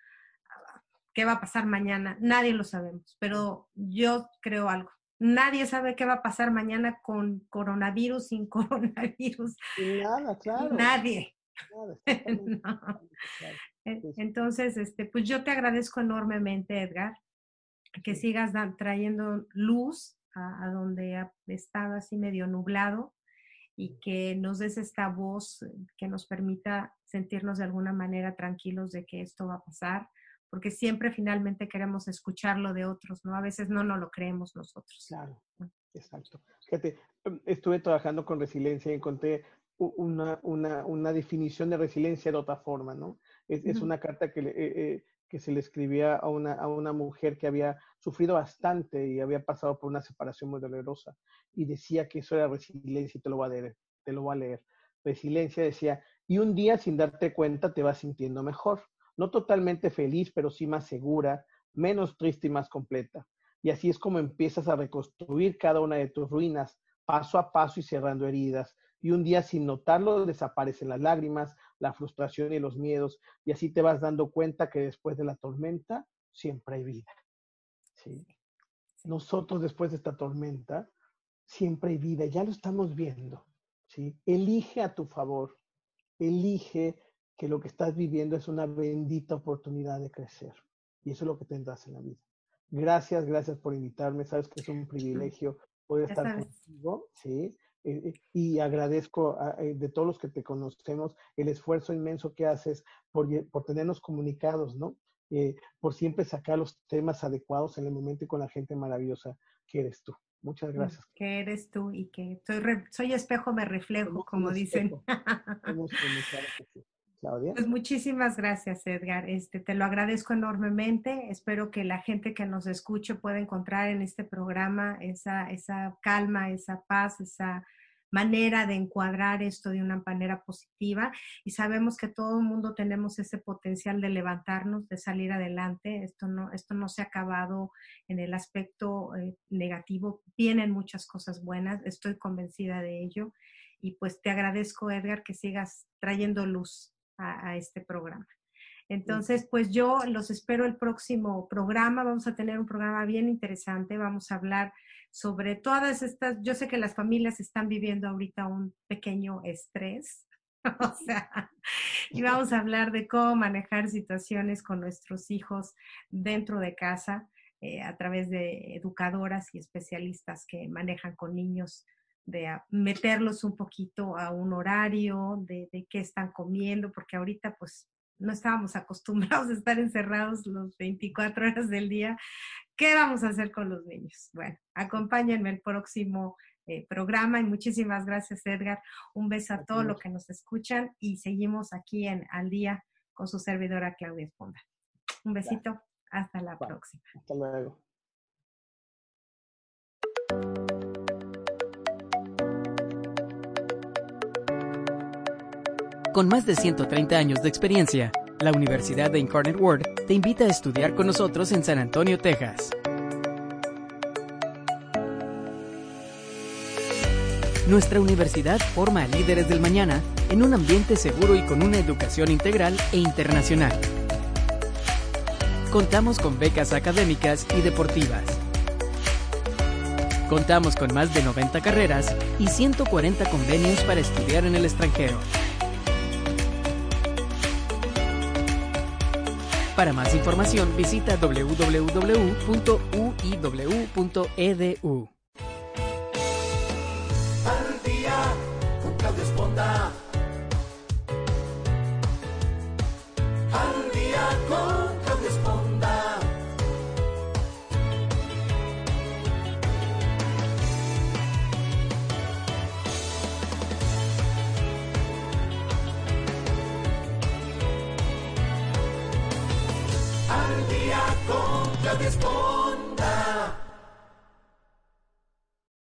a qué va a pasar mañana. Nadie lo sabemos, pero yo creo algo. Nadie sabe qué va a pasar mañana con coronavirus, sin coronavirus. Nada, claro. Nadie. nada, No. sí. Entonces, este, pues yo te agradezco enormemente, Edgar, que Sí. sigas trayendo luz a, a donde ha estado así medio nublado y que nos des esta voz eh, que nos permita sentirnos de alguna manera tranquilos de que esto va a pasar, porque siempre finalmente queremos escucharlo de otros, ¿no? A veces no nos lo creemos nosotros. Claro, exacto. Fíjate, em, estuve trabajando con resiliencia y encontré una, una, una definición de resiliencia de otra forma, ¿no? Es, es una carta que, eh, eh, que se le escribía a una, a una mujer que había sufrido bastante y había pasado por una separación muy dolorosa y decía que eso era resiliencia y te lo voy a leer, te lo voy a leer. Resiliencia decía, y un día sin darte cuenta te vas sintiendo mejor no totalmente feliz, pero sí más segura, menos triste y más completa. Y así es como empiezas a reconstruir cada una de tus ruinas, paso a paso y cerrando heridas. Y un día sin notarlo desaparecen las lágrimas, la frustración y los miedos. Y así te vas dando cuenta que después de la tormenta siempre hay vida. ¿Sí? Nosotros después de esta tormenta siempre hay vida. Ya lo estamos viendo. ¿sí? Elige a tu favor. Elige que lo que estás viviendo es una bendita oportunidad de crecer. Y eso es lo que tendrás en la vida. Gracias, gracias por invitarme. Sabes que es un privilegio poder estar contigo, ¿sí? Eh, eh, y agradezco eh, de todos los que te conocemos el esfuerzo inmenso que haces por, por tenernos comunicados, ¿no? por siempre sacar los temas adecuados en el momento y con la gente maravillosa que eres tú. Muchas gracias. Que eres tú y que soy, soy espejo, me reflejo, como dicen. Pues muchísimas gracias, Edgar. Este, te lo agradezco enormemente. Espero que la gente que nos escuche pueda encontrar en este programa esa, esa calma, esa paz, esa manera de encuadrar esto de una manera positiva. Y sabemos que todo el mundo tenemos ese potencial de levantarnos, de salir adelante. Esto no, esto no se ha acabado en el aspecto eh, negativo. Vienen muchas cosas buenas. Estoy convencida de ello. Y pues te agradezco, Edgar, que sigas trayendo luz a, este programa. Entonces, pues yo los espero el próximo programa. Vamos a tener un programa bien interesante. Vamos a hablar sobre todas estas, yo sé que las familias están viviendo ahorita un pequeño estrés, o sea, y vamos a hablar de cómo manejar situaciones con nuestros hijos dentro de casa eh, a través de educadoras y especialistas que manejan con niños de meterlos un poquito a un horario, de, de, qué están comiendo, porque ahorita pues no estábamos acostumbrados a estar encerrados los 24 horas del día. ¿Qué vamos a hacer con los niños? Bueno, acompáñenme el próximo eh, programa y muchísimas gracias Edgar. Un beso a todos los que nos escuchan y seguimos aquí en Al Día con su servidora Claudia Esponda. Un besito, hasta la próxima. Hasta luego. Con más de 130 años de experiencia, la Universidad de Incarnate Word te invita a estudiar con nosotros en San Antonio, Texas. Nuestra universidad forma a líderes del mañana en un ambiente seguro y con una educación integral e internacional. Contamos con becas académicas y deportivas. Contamos con más de 90 carreras y 140 convenios para estudiar en el extranjero. Para más información visita www.uiw.edu.